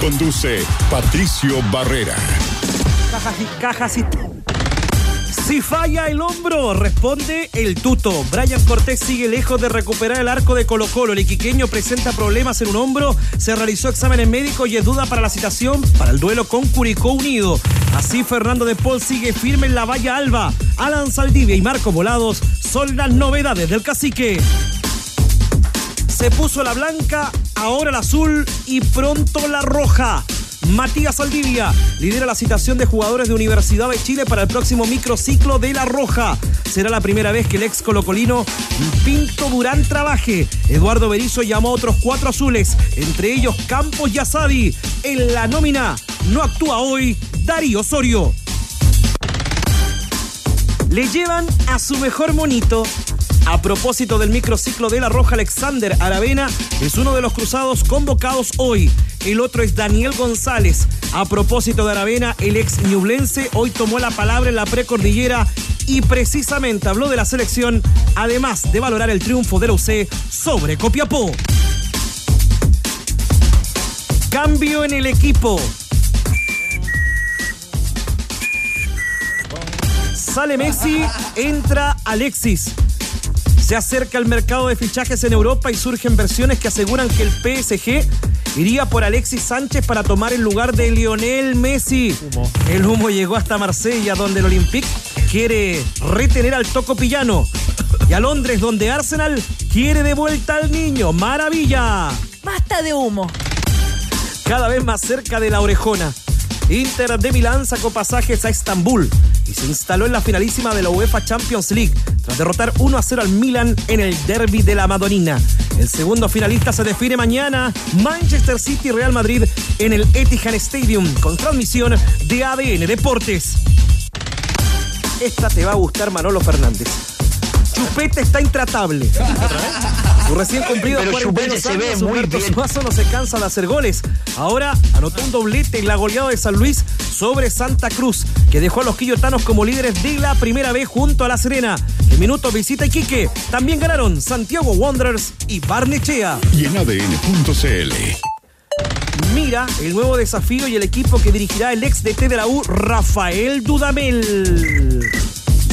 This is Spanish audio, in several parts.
Conduce Patricio Barrera. Cajas y cajas y. Si falla el hombro, responde el tuto. Brian Cortés sigue lejos de recuperar el arco de Colo Colo. El iquiqueño presenta problemas en un hombro. Se realizó exámenes médicos y es duda para la citación para el duelo con Curicó Unido. Así Fernando de Paul sigue firme en la valla alba. Alan Saldivia y Marco Volados son las novedades del cacique. Se puso la blanca, ahora la azul y pronto la roja. Matías Saldivia lidera la citación de jugadores de Universidad de Chile para el próximo microciclo de La Roja. Será la primera vez que el ex colocolino Pinto Durán trabaje. Eduardo Berizzo llamó a otros cuatro azules, entre ellos Campos y Asadi. En la nómina no actúa hoy Darío Osorio. Le llevan a su mejor monito. A propósito del microciclo de La Roja, Alexander Aravena es uno de los cruzados convocados hoy. El otro es Daniel González. A propósito de Aravena, el ex ñublense hoy tomó la palabra en la precordillera y precisamente habló de la selección, además de valorar el triunfo de la UC sobre Copiapó. Cambio en el equipo. Sale Messi, entra Alexis. Se acerca el mercado de fichajes en Europa y surgen versiones que aseguran que el PSG iría por Alexis Sánchez para tomar el lugar de Lionel Messi. El humo llegó hasta Marsella, donde el Olympique quiere retener al Toco Pillano. Y a Londres, donde Arsenal quiere de vuelta al niño. ¡Maravilla! Basta de humo. Cada vez más cerca de la orejona. Inter de Milán sacó pasajes a Estambul y se instaló en la finalísima de la UEFA Champions League tras derrotar 1 a 0 al Milan en el derby de la Madonina. El segundo finalista se define mañana, Manchester City Real Madrid en el Etihad Stadium con transmisión de ADN Deportes. Esta te va a gustar Manolo Fernández. Chupete está intratable. Su recién cumplido Pero 42 Chupete se ve años, muy Humberto bien. Suazo no se cansa de hacer goles. Ahora anotó un doblete en la goleada de San Luis sobre Santa Cruz, que dejó a los quillotanos como líderes de la primera vez junto a La Serena. En minutos visita Iquique. También ganaron Santiago Wanderers y Barnechea. Y en ADN.cl. Mira el nuevo desafío y el equipo que dirigirá el ex DT de la U, Rafael Dudamel.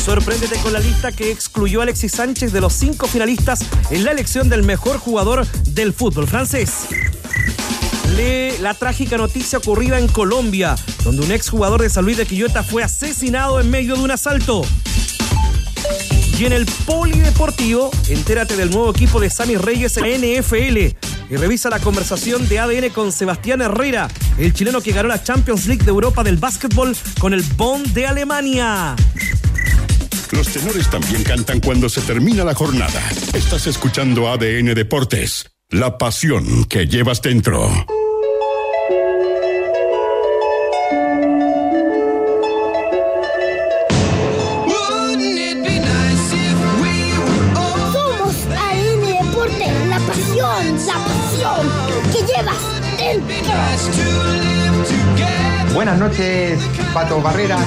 Sorpréndete con la lista que excluyó a Alexis Sánchez de los cinco finalistas en la elección del mejor jugador del fútbol francés. Lee la trágica noticia ocurrida en Colombia, donde un exjugador de San Luis de Quillota fue asesinado en medio de un asalto. Y en el Polideportivo, entérate del nuevo equipo de Sammy Reyes en NFL y revisa la conversación de ADN con Sebastián Herrera, el chileno que ganó la Champions League de Europa del básquetbol con el Bond de Alemania. Los tenores también cantan cuando se termina la jornada. Estás escuchando ADN Deportes. La pasión que llevas dentro. Somos ADN Deporte, la pasión, la pasión que llevas dentro. Buenas noches, Pato Barrera.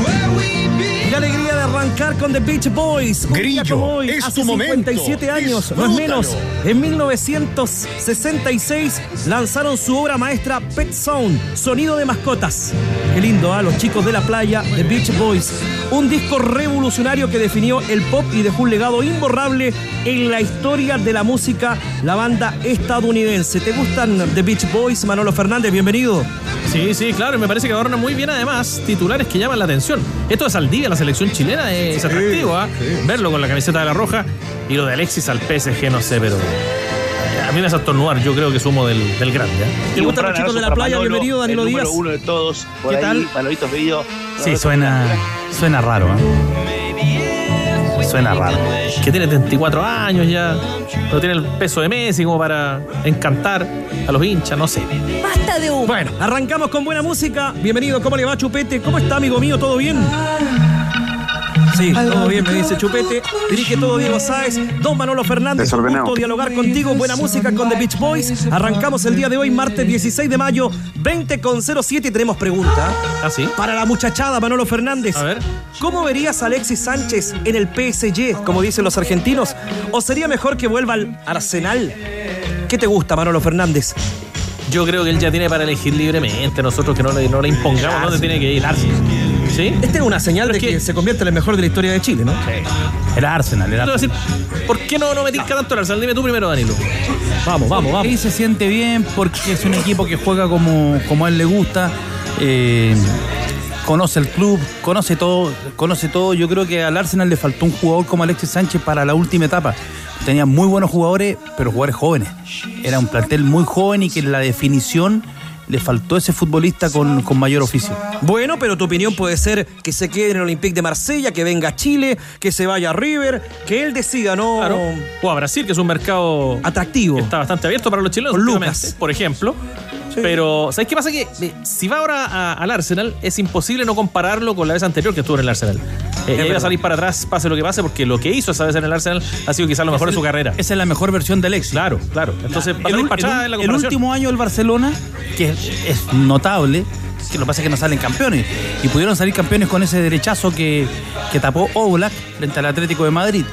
Qué alegría de arrancar con The Beach Boys. Día Grillo, hoy, es hace tu momento. 57 años, no es menos. En 1966 lanzaron su obra maestra Pet Sound, sonido de mascotas. Qué lindo, ¿ah? Los chicos de la playa, The Beach Boys. Un disco revolucionario que definió el pop y dejó un legado imborrable en la historia de la música, la banda estadounidense. ¿Te gustan The Beach Boys, Manolo Fernández? Bienvenido. Sí, sí, claro, y me parece que adorna muy bien además titulares que llaman la atención. Esto de Saldivia, la selección chilena, es atractivo, ¿ah? Verlo con la camiseta de la roja y lo de Alexis al PSG, no sé, pero eh, a mí me hace estornudar, yo creo que sumo del, del grande. ¿ah? ¿Te gustan los chicos de la playa? Bienvenido, Danilo el Díaz. uno de todos. Por ¿Qué ahí, tal? Manolitos. Sí, suena, suena raro. ¿eh? suena raro. Que tiene 34 años ya. No tiene el peso de Messi como para encantar a los hinchas, no sé. Basta de humo. Bueno, arrancamos con buena música. Bienvenido, ¿cómo le va, Chupete? ¿Cómo está, amigo mío? ¿Todo bien? Sí, todo bien, me dice Chupete. Dirige todo Diego Sáez, Don Manolo Fernández. Un gusto dialogar contigo. Buena música con The Beach Boys. Arrancamos el día de hoy, martes 16 de mayo, 20 con 07 y tenemos pregunta. ¿Ah, sí? Para la muchachada, Manolo Fernández. A ver. ¿Cómo verías a Alexis Sánchez en el PSG, como dicen los argentinos? ¿O sería mejor que vuelva al Arsenal? ¿Qué te gusta, Manolo Fernández? Yo creo que él ya tiene para elegir libremente. Nosotros que no le, no le impongamos dónde tiene que ir. ¿Sí? Esta es una señal Pero de es que, que- se convierte en el mejor de la historia de Chile, ¿no? El Arsenal, el Yo te voy a Arsenal. decir, ¿por qué no, no me tinca tanto el Arsenal? Dime tú primero, Danilo. Vamos, vamos, vamos. Y se siente bien porque es un equipo que juega como, como a él le gusta. eh, conoce el club, conoce todo, conoce todo. Yo creo que al Arsenal le faltó un jugador como Alexis Sánchez para la última etapa. Tenía muy buenos jugadores, pero jugadores jóvenes. Era un plantel muy joven y que en la definición le faltó ese futbolista con, con mayor oficio. Bueno, pero tu opinión puede ser que se quede en el Olympique de Marsella, que venga a Chile, que se vaya a River, que él decida, ¿no? Claro. O a Brasil, que es un mercado Atractivo. está bastante abierto para los chilenos, Lucas. por ejemplo. Pero, ¿sabes qué pasa? Que eh, si va ahora a- al Arsenal, es imposible no compararlo con la vez anterior que estuvo en el Arsenal. Eh, va a salir para atrás, pase lo que pase, porque lo que hizo esa vez en el Arsenal ha sido quizás lo mejor de su carrera. Esa es la mejor versión del Alexis. Claro, claro. Entonces, va a el, salir ul- para atrás en la el último año del Barcelona, que es, es notable, que lo que pasa es que no salen campeones. Y pudieron salir campeones con ese derechazo que, que tapó Oblak frente al Atlético de Madrid.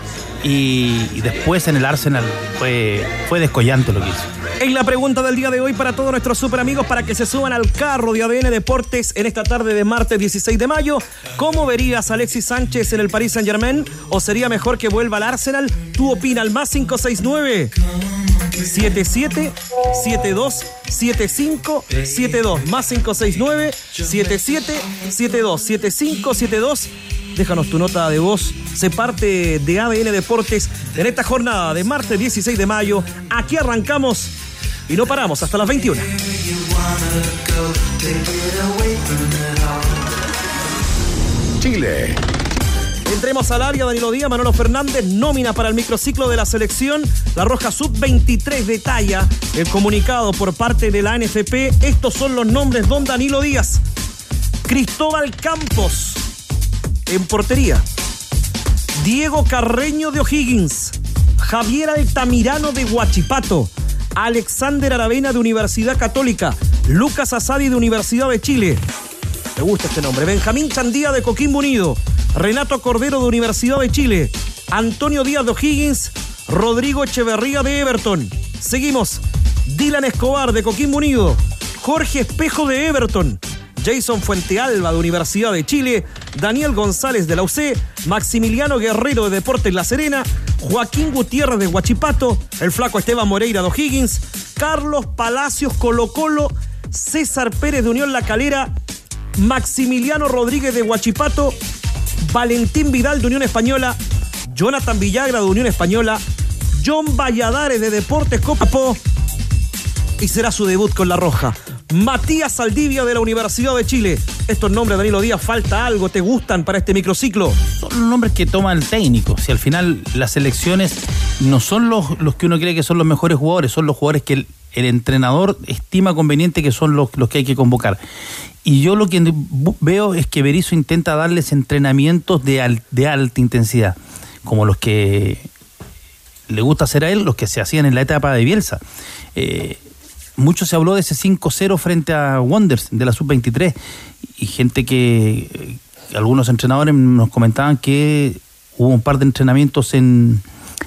Y, después en el Arsenal fue, fue descollante lo que hizo. Es la pregunta del día de hoy para todos nuestros super amigos para que se suban al carro de ADN Deportes en esta tarde de martes 16 de mayo. ¿Cómo verías a Alexis Sánchez en el Paris Saint Germain? ¿O sería mejor que vuelva al Arsenal? ¿Tú opinas al más 569? 77 72 75 72 más 569 77 72 75 72 Déjanos tu nota de voz. Se parte de ADN Deportes en esta jornada de martes 16 de mayo. Aquí arrancamos y no paramos hasta las 21. Chile. Entremos al área, Danilo Díaz, Manolo Fernández, nómina para el microciclo de la selección. La Roja Sub-23 detalla el comunicado por parte de la NFP. Estos son los nombres, don Danilo Díaz. Cristóbal Campos, en portería. Diego Carreño de O'Higgins. Javier Altamirano de Huachipato. Alexander Aravena de Universidad Católica. Lucas Asadi de Universidad de Chile. Me gusta este nombre. Benjamín Chandía de Coquimbo Unido. Renato Cordero de Universidad de Chile. Antonio Díaz de O'Higgins. Rodrigo Echeverría de Everton. Seguimos. Dylan Escobar de Coquimbo Unido. Jorge Espejo de Everton. Jason Fuentealba de Universidad de Chile, Daniel González de la UC, Maximiliano Guerrero de Deportes La Serena, Joaquín Gutiérrez de Huachipato, el flaco Esteban Moreira de O'Higgins, Carlos Palacios Colo Colo, César Pérez de Unión La Calera, Maximiliano Rodríguez de Huachipato, Valentín Vidal de Unión Española, Jonathan Villagra de Unión Española, John Valladares de Deportes Copapo y será su debut con La Roja. Matías Saldivia de la Universidad de Chile. Estos nombres, Danilo Díaz, falta algo, ¿te gustan para este microciclo? Son nombres que toma el técnico. Si al final las elecciones no son los, los que uno cree que son los mejores jugadores, son los jugadores que el, entrenador estima conveniente que son los, que hay que convocar. Y yo lo que veo es que Berizzo intenta darles entrenamientos de, al- de alta intensidad, como los que le gusta hacer a él, los que se hacían en la etapa de Bielsa. Eh, mucho se habló de ese 5-0 frente a Wonders de la sub-23 y gente que eh, algunos entrenadores nos comentaban que hubo un par de entrenamientos en,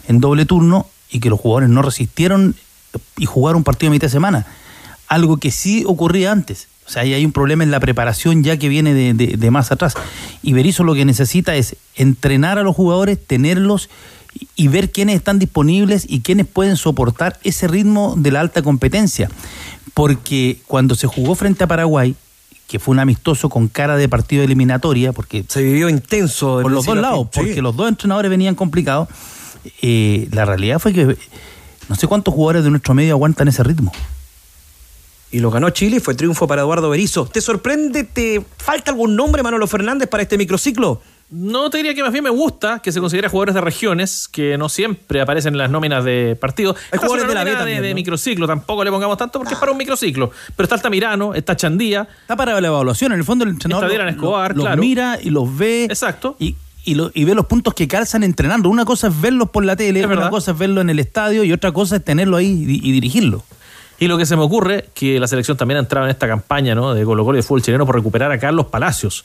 en doble turno y que los jugadores no resistieron y jugaron un partido a mitad de semana. Algo que sí ocurría antes. O sea, ahí hay un problema en la preparación ya que viene de, de- de más atrás. Y Berizzo lo que necesita es entrenar a los jugadores, tenerlos y- ver quiénes están disponibles y quiénes pueden soportar ese ritmo de la alta competencia. Porque cuando se jugó frente a Paraguay, que fue un amistoso con cara de partido de eliminatoria, porque Se vivió intenso. por los dos lados, porque Sí. los dos entrenadores venían complicados, eh, la realidad fue que no sé cuántos jugadores de nuestro medio aguantan ese ritmo. Y lo ganó Chile y fue triunfo para Eduardo Berizzo. ¿Te sorprende? ¿Te falta algún nombre, Manolo Fernández, para este microciclo? No te diría que más bien me gusta que se considere jugadores de regiones, que no siempre aparecen en las nóminas de partido. Hay jugadores de la B también, de, ¿no? microciclo, tampoco le pongamos tanto porque es para un microciclo. Pero está Altamirano, está Chandía. Está para la evaluación. En el fondo, el entrenador Está lo- Escobar, los claro. mira y los ve. Exacto. Y, y, lo- y ve los puntos que calzan entrenando. Una cosa es verlos por la tele, Es una verdad. cosa es verlo en el estadio y otra cosa es tenerlo ahí y, y dirigirlo. Y lo que se me ocurre, que la selección también ha entrado en esta campaña ¿no? de Colo Colo y de fútbol chileno por recuperar a Carlos Palacios.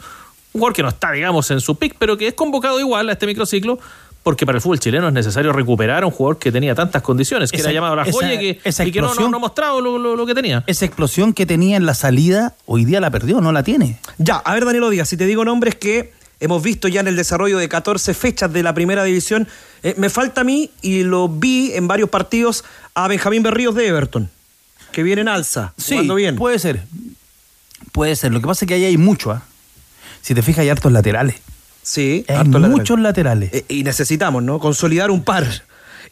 Un jugador que no está, digamos, en su pick, pero que es convocado igual a este microciclo, porque para el fútbol chileno es necesario recuperar a un jugador que tenía tantas condiciones, que Esa- era llamado a la esa- joya y que, esa y que no, no, explosión. no ha mostrado lo, lo- lo que tenía. Esa explosión que tenía en la salida, hoy día la perdió, no la tiene. Ya, a ver, Danilo Díaz, si te digo nombres que hemos visto ya en el desarrollo de 14 fechas de la primera división, eh, me falta a mí, y lo vi en varios partidos, a Benjamín Berríos de Everton, que viene en alza, Sí, jugando bien. puede ser. Puede ser. Lo que pasa es que ahí hay mucho. ¿ah? Si te fijas, hay hartos laterales. Sí, Hay harto lateral. muchos laterales. Eh, y necesitamos, ¿no? Consolidar un par.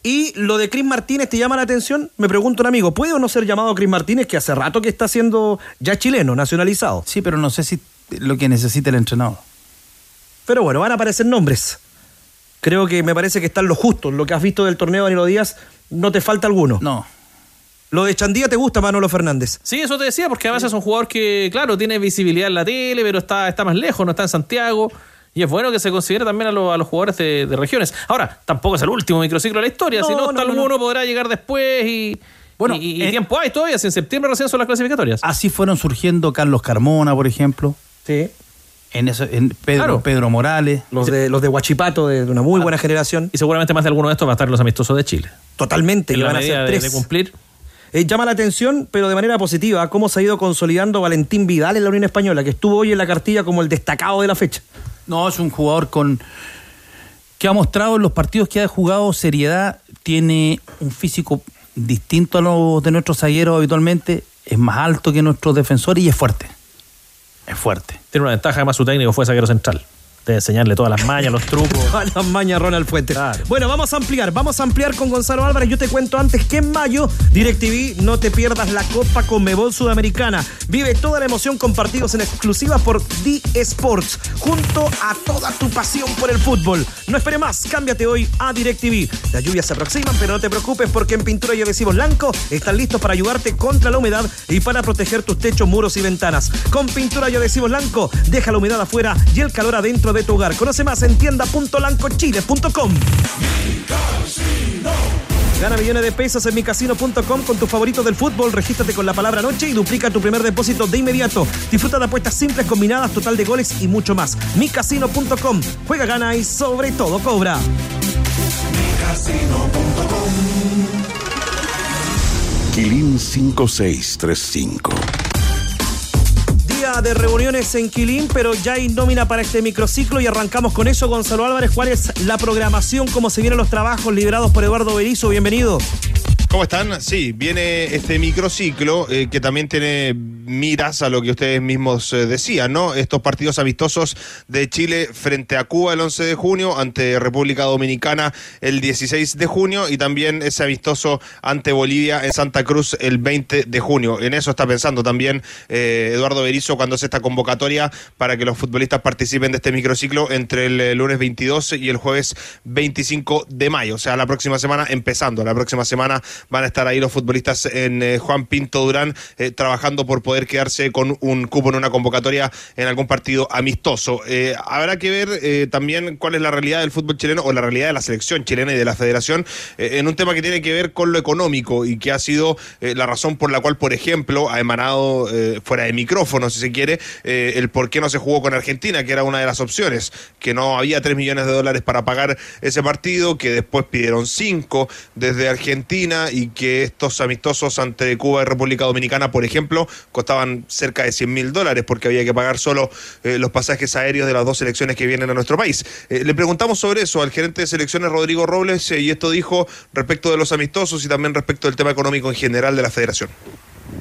Y lo de Cris Martínez te llama la atención. Me pregunta un amigo, ¿puede o no ser llamado Cris Martínez, que hace rato que está siendo ya chileno, nacionalizado? Sí, pero no sé si lo que necesita el entrenador. Pero bueno, van a aparecer nombres. Creo que me parece que están los justos. Lo que has visto del torneo Danilo Díaz, no te falta alguno. No. Lo de Chandía te gusta, Manolo Fernández. Sí, eso te decía, porque a veces es un jugador que, claro, tiene visibilidad en la tele, pero está, está más lejos, no está en Santiago. Y es bueno que se considere también a, los- a los jugadores de, de regiones. Ahora, tampoco es el último microciclo de la historia, No, si no, no, hasta no, alguno podrá llegar después y. Bueno, y, y eh, tiempo hay todavía, si en septiembre recién son las clasificatorias. Así fueron surgiendo Carlos Carmona, por ejemplo. Sí. En, eso, en Pedro, Claro. Pedro Morales. Los de, los de Huachipato, de una muy buena generación. Y seguramente más de alguno de estos va a estar en los amistosos de Chile. Totalmente. En la van a ser de, tres. de cumplir. Eh, llama la atención, pero de manera positiva, cómo se ha ido consolidando Valentín Vidal en la Unión Española, que estuvo hoy en la cartilla como el destacado de la fecha. No, es un jugador con que ha mostrado en los partidos que ha jugado seriedad, tiene un físico distinto a los de nuestros zagueros habitualmente, es más alto que nuestros defensores y es fuerte. Es fuerte. Tiene una ventaja, además su técnico fue zaguero central. De enseñarle todas las mañas, los trucos. A las mañas Ronald Fuentes. Claro. Bueno, vamos a ampliar, vamos a ampliar con Gonzalo Álvarez. Yo te cuento antes que en mayo, DirecTV, no te pierdas la Copa Conmebol Sudamericana. Vive toda la emoción con partidos en exclusiva por D Sports, junto a toda tu pasión por el fútbol. No espere más, cámbiate hoy a DirecTV. Las lluvias se aproximan, pero no te preocupes porque en Pintura y Adhesivos Blanco están listos para ayudarte contra la humedad y para proteger tus techos, muros y ventanas. Con Pintura y Adhesivos Blanco, deja la humedad afuera y el calor adentro de tu hogar. Conoce más en tienda.lancochile.com. Gana millones de pesos en micasino.com con tus favoritos del fútbol. Regístrate con la palabra noche y duplica tu primer depósito de inmediato. Disfruta de apuestas simples, combinadas, total de goles y mucho más. micasino.com. Juega, gana y sobre todo cobra. Quilín 5635. De reuniones en Quilín, pero ya hay nómina para este microciclo y arrancamos con eso. Gonzalo Álvarez, ¿cuál es la programación? ¿Cómo se vienen los trabajos liderados por Eduardo Berizzo? Bienvenido. ¿Cómo están? Sí, viene este microciclo eh, que también tiene miras a lo que ustedes mismos eh, decían, ¿no? Estos partidos amistosos de Chile frente a Cuba el 11 de junio, ante República Dominicana el 16 de junio y también ese amistoso ante Bolivia en Santa Cruz el 20 de junio. En eso está pensando también eh, Eduardo Berizzo cuando hace esta convocatoria para que los futbolistas participen de este microciclo entre el lunes 22 y el jueves 25 de mayo. O sea, la próxima semana empezando, la próxima semana van a estar ahí los futbolistas en eh, Juan Pinto Durán eh, trabajando por poder quedarse con un cupo en una convocatoria en algún partido amistoso. Eh, habrá que ver también cuál es la realidad del fútbol chileno o la realidad de la selección chilena y de la federación en un tema que tiene que ver con lo económico y que ha sido la razón por la cual, por ejemplo, ha emanado fuera de micrófono, si se quiere, el por qué no se jugó con Argentina, que era una de las opciones, que no había 3 millones de dólares para pagar ese partido, que después pidieron 5 desde Argentina y que estos amistosos ante Cuba y República Dominicana, por ejemplo, costaban cerca de 100 mil dólares porque había que pagar solo eh, los pasajes aéreos de las dos selecciones que vienen a nuestro país. Eh, le preguntamos sobre eso al gerente de selecciones Rodrigo Robles eh, y esto dijo respecto de los amistosos y también respecto del tema económico en general de la federación.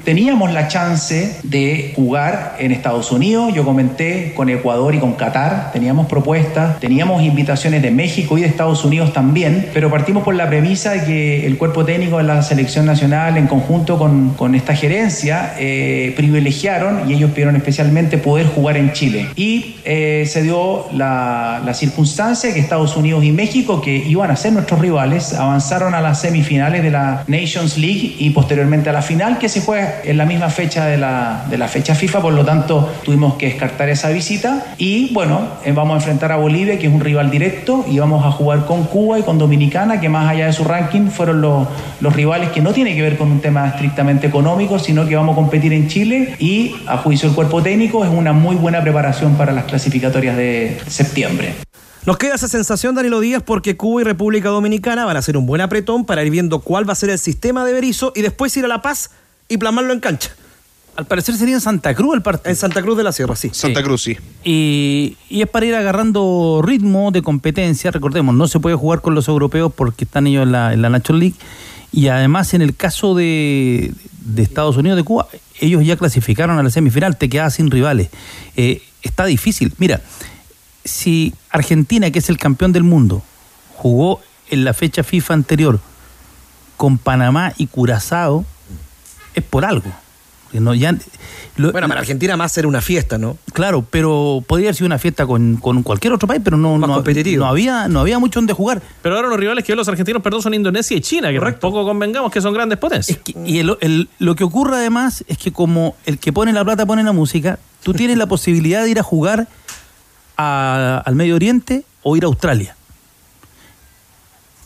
Teníamos la chance de jugar en Estados Unidos, yo comenté con Ecuador y con Qatar, teníamos propuestas, teníamos invitaciones de México y de Estados Unidos también, pero partimos por la premisa de que el cuerpo técnico de la selección nacional en conjunto con, con esta gerencia eh, privilegiaron y ellos pidieron especialmente poder jugar en Chile. Y eh, se dio la, la circunstancia que Estados Unidos y México, que iban a ser nuestros rivales, avanzaron a las semifinales de la Nations League y posteriormente a la final que se juega en la misma fecha de la, de la fecha FIFA, por lo tanto tuvimos que descartar esa visita y bueno, eh, vamos a enfrentar a Bolivia que es un rival directo y vamos a jugar con Cuba y con Dominicana que más allá de su ranking fueron los, rivales que no tiene que ver con un tema estrictamente económico, sino que vamos a competir en Chile y a juicio del cuerpo técnico es una muy buena preparación para las clasificatorias de septiembre. Nos queda esa sensación, Danilo Díaz, porque Cuba y República Dominicana van a hacer un buen apretón para ir viendo cuál va a ser el sistema de Berizzo y después ir a La Paz y plasmarlo en cancha. Al parecer sería en Santa Cruz el partido. En Santa Cruz de la Sierra, sí. Santa Cruz, sí. Y, y, es para ir agarrando ritmo de competencia. Recordemos, no se puede jugar con los europeos porque están ellos en la, en la National League. Y además, en el caso de, de, Estados Unidos, de Cuba, ellos ya clasificaron a la semifinal, te quedas sin rivales. Eh, está difícil. Mira, si Argentina, que es el campeón del mundo, jugó en la fecha FIFA anterior con Panamá y Curazao, es por algo. No, ya, lo, bueno, para Argentina más era una fiesta, ¿no? Claro, pero podría haber sido una fiesta con, con cualquier otro país, pero no, más no, competitivo. no, había, no había mucho donde jugar. Pero ahora los rivales que los argentinos, perdón, son Indonesia y China, que Correcto. tampoco convengamos que son grandes potencias. Es que, y el, el, lo que ocurre además es que como el que pone la plata pone la música, tú tienes la posibilidad de ir a jugar a, al Medio Oriente o ir a Australia.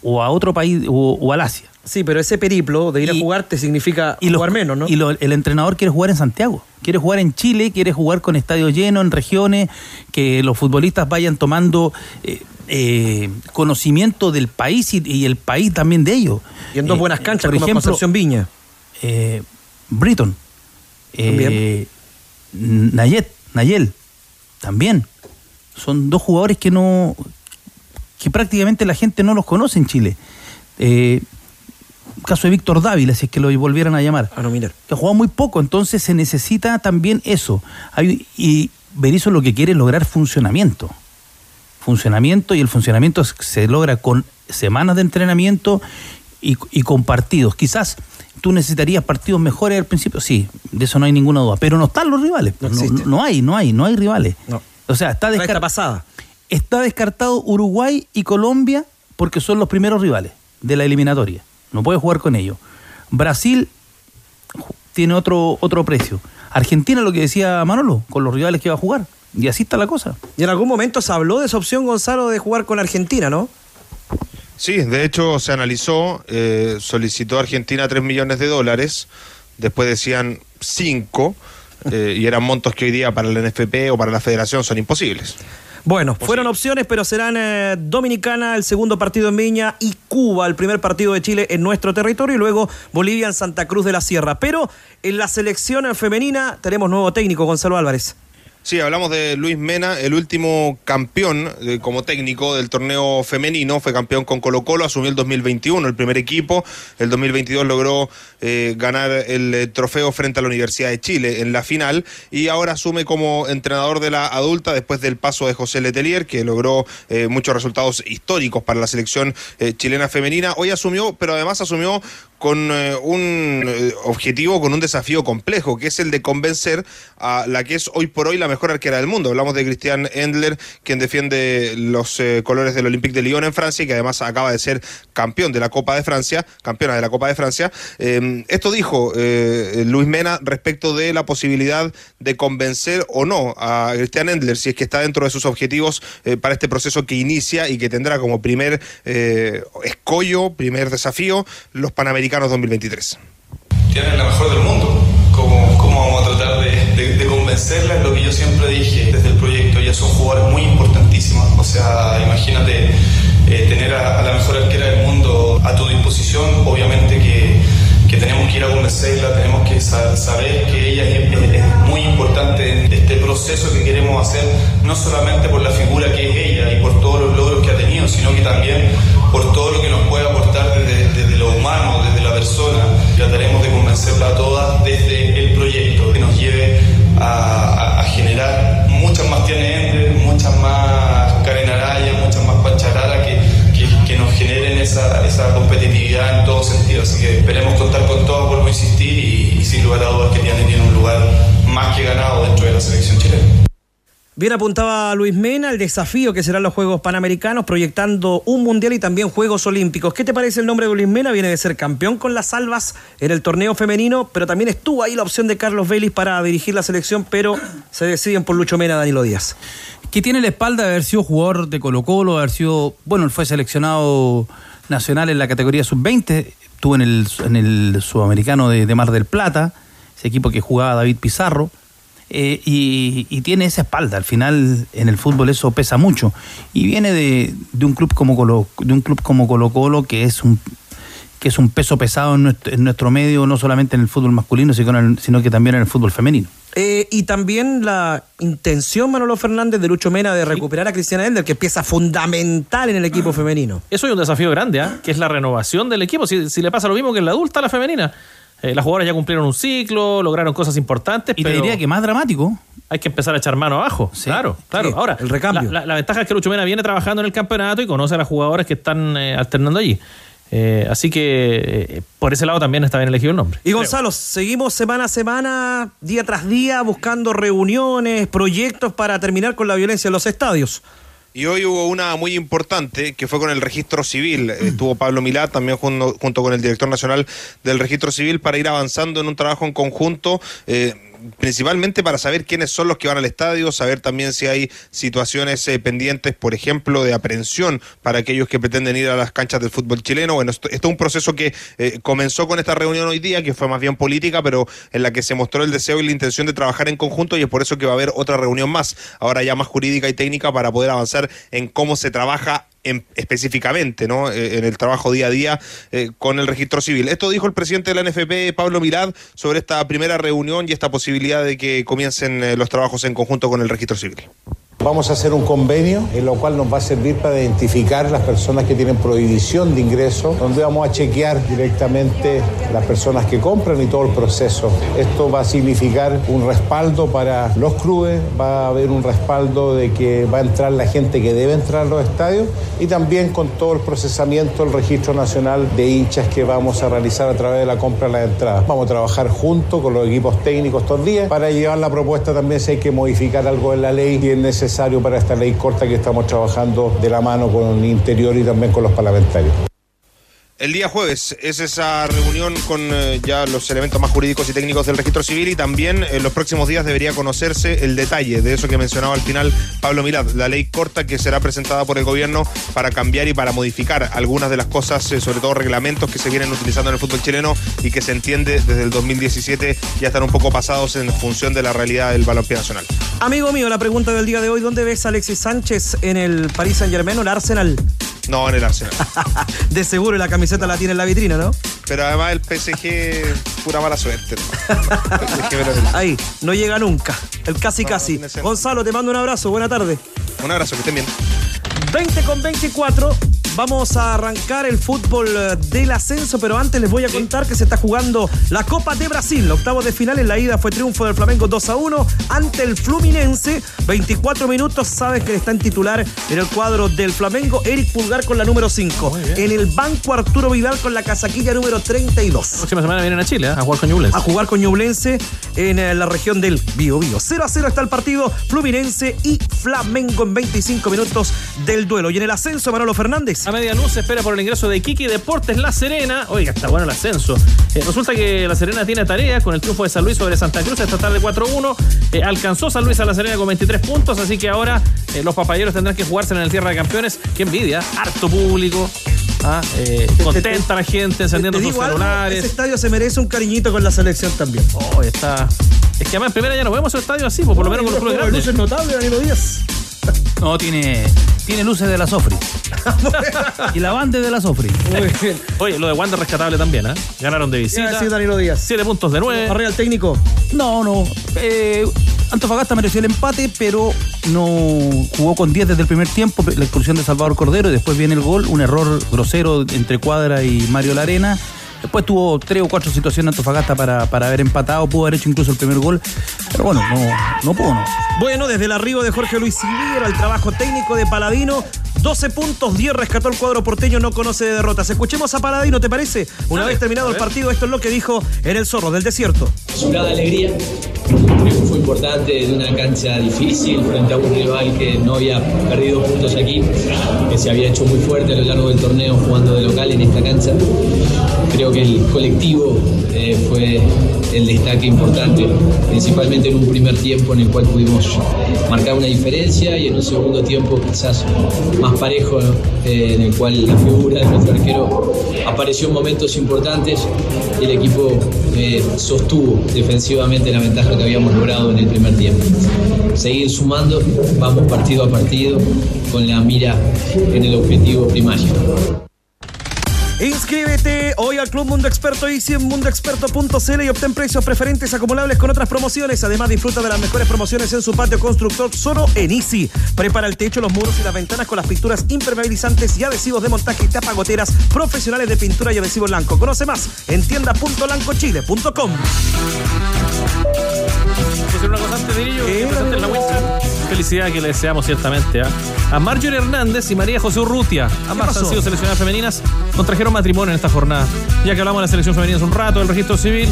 O a otro país, o, o al Asia. Sí, pero ese periplo de ir Y- a jugar te significa y los- jugar menos, ¿no? Y lo- el entrenador quiere jugar en Santiago, quiere jugar en Chile, quiere jugar con estadio lleno, en regiones, que los futbolistas vayan tomando eh, eh, conocimiento del país y, y el país también de ellos. y en dos Eh, buenas canchas, por como ejemplo, Concepción Viña. eh, Britton, También. Nayet, Nayel, también. Son dos jugadores que no, que prácticamente la gente no los conoce en Chile. Eh, caso de Víctor Dávila, si es que lo volvieran a llamar Ah, no, mira. que ha jugado muy poco, entonces se necesita también eso. Hay- y Berizzo lo que quiere es lograr funcionamiento. Funcionamiento y el funcionamiento se logra con semanas de entrenamiento y, y con partidos. Quizás tú necesitarías partidos mejores al principio, sí, de eso no hay ninguna duda, pero no están los rivales. No No, existe. no hay, no hay, no hay rivales. No. O sea, está, Trae esta descar- pasada. está descartado Uruguay y Colombia porque son los primeros rivales de la eliminatoria. No puede jugar con ellos. Brasil tiene otro, otro precio. Argentina, lo que decía Manolo, con los rivales que va a jugar. Y así está la cosa. Y en algún momento se habló de esa opción, Gonzalo, de jugar con Argentina, ¿no? Sí, de hecho se analizó, eh, solicitó Argentina 3 millones de dólares, después decían 5, y eran montos que hoy día para el NFP o para la federación son imposibles. Bueno, fueron opciones, pero serán eh, Dominicana el segundo partido en Viña y Cuba el primer partido de Chile en nuestro territorio y luego Bolivia en Santa Cruz de la Sierra. Pero en la selección femenina tenemos nuevo técnico, Gonzalo Álvarez. Sí, hablamos de Luis Mena, el último campeón eh, como técnico del torneo femenino, fue campeón con Colo Colo, asumió el 2021 el primer equipo, el 2022 logró eh, ganar el eh, trofeo frente a la Universidad de Chile en la final. Y ahora asume como entrenador de la adulta después del paso de José Letelier, que logró muchos resultados históricos para la selección chilena femenina. Hoy asumió, pero además asumió con eh, un eh, objetivo, con un desafío complejo, que es el de convencer a la que es hoy por hoy la mejor arquera del mundo. Hablamos de Christian Endler, quien defiende los eh, colores del Olympique de Lyon en Francia y que además acaba de ser campeón de la Copa de Francia, campeona de la Copa de Francia. Eh, esto dijo Luis Mena respecto de la posibilidad de convencer o no a Christian Endler, si es que está dentro de sus objetivos para este proceso que inicia y que tendrá como primer escollo, primer desafío, los Panamericanos 2023. tienen la mejor del mundo. ¿Cómo, cómo vamos a tratar de, de- de convencerla? Es lo que yo siempre dije desde el proyecto. Ellas son jugadoras muy importantísimas. O sea, imagínate eh, tener a, a la mejor arquera del mundo a tu disposición. Obviamente que, que tenemos que ir a convencerla, tenemos que sa- saber que ella es muy importante en este proceso que queremos hacer, no solamente por la figura que es ella y por todos los logros que ha tenido, sino que también por todo lo que nos puede persona. Trataremos de convencerla a todas desde el proyecto que nos lleve a, generar muchas más tiendas, muchas más Karen Araya, muchas más Pancharala que, que, nos generen esa, esa competitividad en todo sentido. Así que esperemos contar con todo, vuelvo a insistir, y, sin lugar a dudas que tiene, tiene un lugar más que ganado dentro de la selección chilena. Bien apuntaba Luis Mena el desafío que serán los Juegos Panamericanos, proyectando un Mundial y también Juegos Olímpicos. ¿Qué te parece el nombre de Luis Mena? Viene de ser campeón con las salvas en el torneo femenino, pero también estuvo ahí la opción de Carlos Vélez para dirigir la selección, pero se deciden por Lucho Mena, Danilo Díaz. Que tiene la espalda de haber sido jugador de Colo Colo, haber sido, bueno, fue seleccionado nacional en la categoría sub-20, estuvo en el, en el sudamericano de Mar del Plata, ese equipo que jugaba David Pizarro eh, y, tiene esa espalda. Al final en el fútbol eso pesa mucho. Y viene de, un club como Colo, de un club como Colo Colo que es un que es un peso pesado en nuestro, medio, no solamente en el fútbol masculino, sino, sino que también en el fútbol femenino. Eh, y también la intención, Manolo Fernández, de Lucho Mena de recuperar a Cristiana Ender, que es pieza fundamental en el equipo femenino. Eso es un desafío grande, ¿ah? que es la renovación del equipo. Si, si, le pasa lo mismo que en la adulta a la femenina. Eh, las jugadoras ya cumplieron un ciclo, lograron cosas importantes. Y te diría que más dramático. Hay que empezar a echar mano abajo. claro, claro. Ahora, el recambio. La, ventaja es que Lucho Mena viene trabajando en el campeonato y conoce a las jugadoras que están eh, alternando allí. Eh, así que por ese lado también está bien elegido el nombre. Y Gonzalo, seguimos semana a semana, día tras día, buscando reuniones, proyectos para terminar con la violencia en los estadios. Y hoy hubo una muy importante que fue con el registro civil. Mm. Estuvo Pablo Milá también junto, junto, con el director nacional del registro civil para ir avanzando en un trabajo en conjunto. Eh, principalmente para saber quiénes son los que van al estadio, saber también si hay situaciones eh, pendientes, por ejemplo, de aprehensión para aquellos que pretenden ir a las canchas del fútbol chileno. Bueno, esto, es un proceso que eh, comenzó con esta reunión hoy día, que fue más bien política, pero en la que se mostró el deseo y la intención de trabajar en conjunto y es por eso que va a haber otra reunión más, ahora ya más jurídica y técnica, para poder avanzar en cómo se trabaja específicamente ¿no? Eh, en el trabajo día a día eh, con el registro civil. Esto dijo el presidente de la NFP, Pablo Mirad, sobre esta primera reunión y esta posibilidad de que comiencen eh, los trabajos en conjunto con el registro civil. Vamos a hacer un convenio en lo cual nos va a servir para identificar las personas que tienen prohibición de ingreso, donde vamos a chequear directamente las personas que compran y todo el proceso. Esto va a significar un respaldo para los clubes, va a haber un respaldo de que va a entrar la gente que debe entrar a los estadios y también con todo el procesamiento, el registro nacional de hinchas que vamos a realizar a través de la compra de las entradas. Vamos a trabajar junto con los equipos técnicos estos días para llevar la propuesta también si hay que modificar algo en la ley y es necesario para esta ley corta que estamos trabajando de la mano con el interior y también con los parlamentarios. El día jueves es esa reunión con eh, ya los elementos más jurídicos y técnicos del registro civil y también en los próximos días debería conocerse el detalle de eso que mencionaba al final Pablo Milad, la ley corta que será presentada por el gobierno para cambiar y para modificar algunas de las cosas, eh, sobre todo reglamentos que se vienen utilizando en el fútbol chileno y que se entiende desde el 2017 ya están un poco pasados en función de la realidad del balompié nacional. Amigo mío, la pregunta del día de hoy, ¿dónde ves a Alexis Sánchez en el Paris Saint Germain o el Arsenal? No, en el Arsenal. de seguro la camiseta la tiene en la vitrina, ¿no? Pero además el PSG, pura mala suerte. Ahí, no llega nunca. El casi casi. Gonzalo, te mando un abrazo. Buena tarde. Un abrazo, que estén bien. 20 con 24. Vamos a arrancar el fútbol eh, del ascenso, pero antes les voy a contar que se está jugando la Copa de Brasil. Octavos de final en la ida fue triunfo del Flamengo 2 a 1 ante el Fluminense. 24 minutos, sabes que está en titular en el cuadro del Flamengo. Eric Pulgar con la número 5. En el banco Arturo Vidal con la casaquilla número 32. La próxima semana vienen a Chile ¿eh? a jugar con Ñublense. A jugar con Ñublense en eh, la región del Bío Bío. 0 a 0 está el partido Fluminense y Flamengo en 25 minutos del duelo. Y en el ascenso, Manolo Fernández. A media luz se espera por el ingreso de Kiki Deportes La Serena. Oiga, está bueno el ascenso. Eh, resulta que La Serena tiene tarea con el triunfo de San Luis sobre Santa Cruz esta tarde 4-1. Eh, alcanzó San Luis a La Serena con 23 puntos, así que ahora eh, los papayeros tendrán que jugarse en el Tierra de Campeones. Qué envidia, harto público. Ah, contenta la gente encendiendo sus celulares. ese estadio se merece un cariñito con la selección también. Oh, está. Es que además en primera ya no vemos el estadio así, pues, por lo menos con los clubes grandes. luces notables, Danilo Díaz. No, tiene, tiene luces de la Sofri. y la banda de la Sofri. Muy bien. Oye, lo de Wander rescatable también, ¿eh? Ganaron de visita. Sí, Danilo Díaz. Siete puntos de nueve. ¿Arrea el técnico? No, no. Eh, Antofagasta mereció el empate, pero no jugó con 10 desde el primer tiempo. La expulsión de Salvador Cordero y después viene el gol. Un error grosero entre Cuadra y Mario Larena. Después tuvo tres o cuatro situaciones Antofagasta para, para haber empatado, pudo haber hecho incluso el primer gol, pero bueno, no, no pudo, no. Bueno, desde el arribo de Jorge Luis Silvera, el trabajo técnico de Paladino, 12 puntos, 10 rescató el cuadro porteño, no conoce de derrotas. Escuchemos a Paladino, ¿te parece? Una vez terminado el partido, esto es lo que dijo en el Zorro del Desierto. Una alegría un triunfo importante de una cancha difícil frente a un rival que no había perdido puntos aquí, que se había hecho muy fuerte a lo largo del torneo jugando de local en esta cancha. Creo que el colectivo eh, fue el destaque importante, principalmente en un primer tiempo en el cual pudimos marcar una diferencia y en un segundo tiempo quizás más parejo, eh, en el cual la figura de nuestro arquero apareció en momentos importantes y el equipo eh, sostuvo defensivamente la ventaja que habíamos logrado en el primer tiempo. Seguir sumando, vamos partido a partido con la mira en el objetivo primario. Inscríbete hoy al Club Mundo Experto Easy en mundoexperto.cl y obtén precios preferentes acumulables con otras promociones. Además, disfruta de las mejores promociones en su patio constructor solo en Easy. Prepara el techo, los muros y las ventanas con las pinturas impermeabilizantes y adhesivos de montaje y tapagoteras profesionales de pintura y adhesivo blanco. Conoce más en tienda.lancochile.com. una Felicidad que le deseamos ciertamente ¿ah? a Marjorie Hernández y María José Urrutia. Ambas han sido seleccionadas femeninas, contrajeron matrimonio en esta jornada. Ya que hablamos de la selección femenina hace un rato, del registro civil,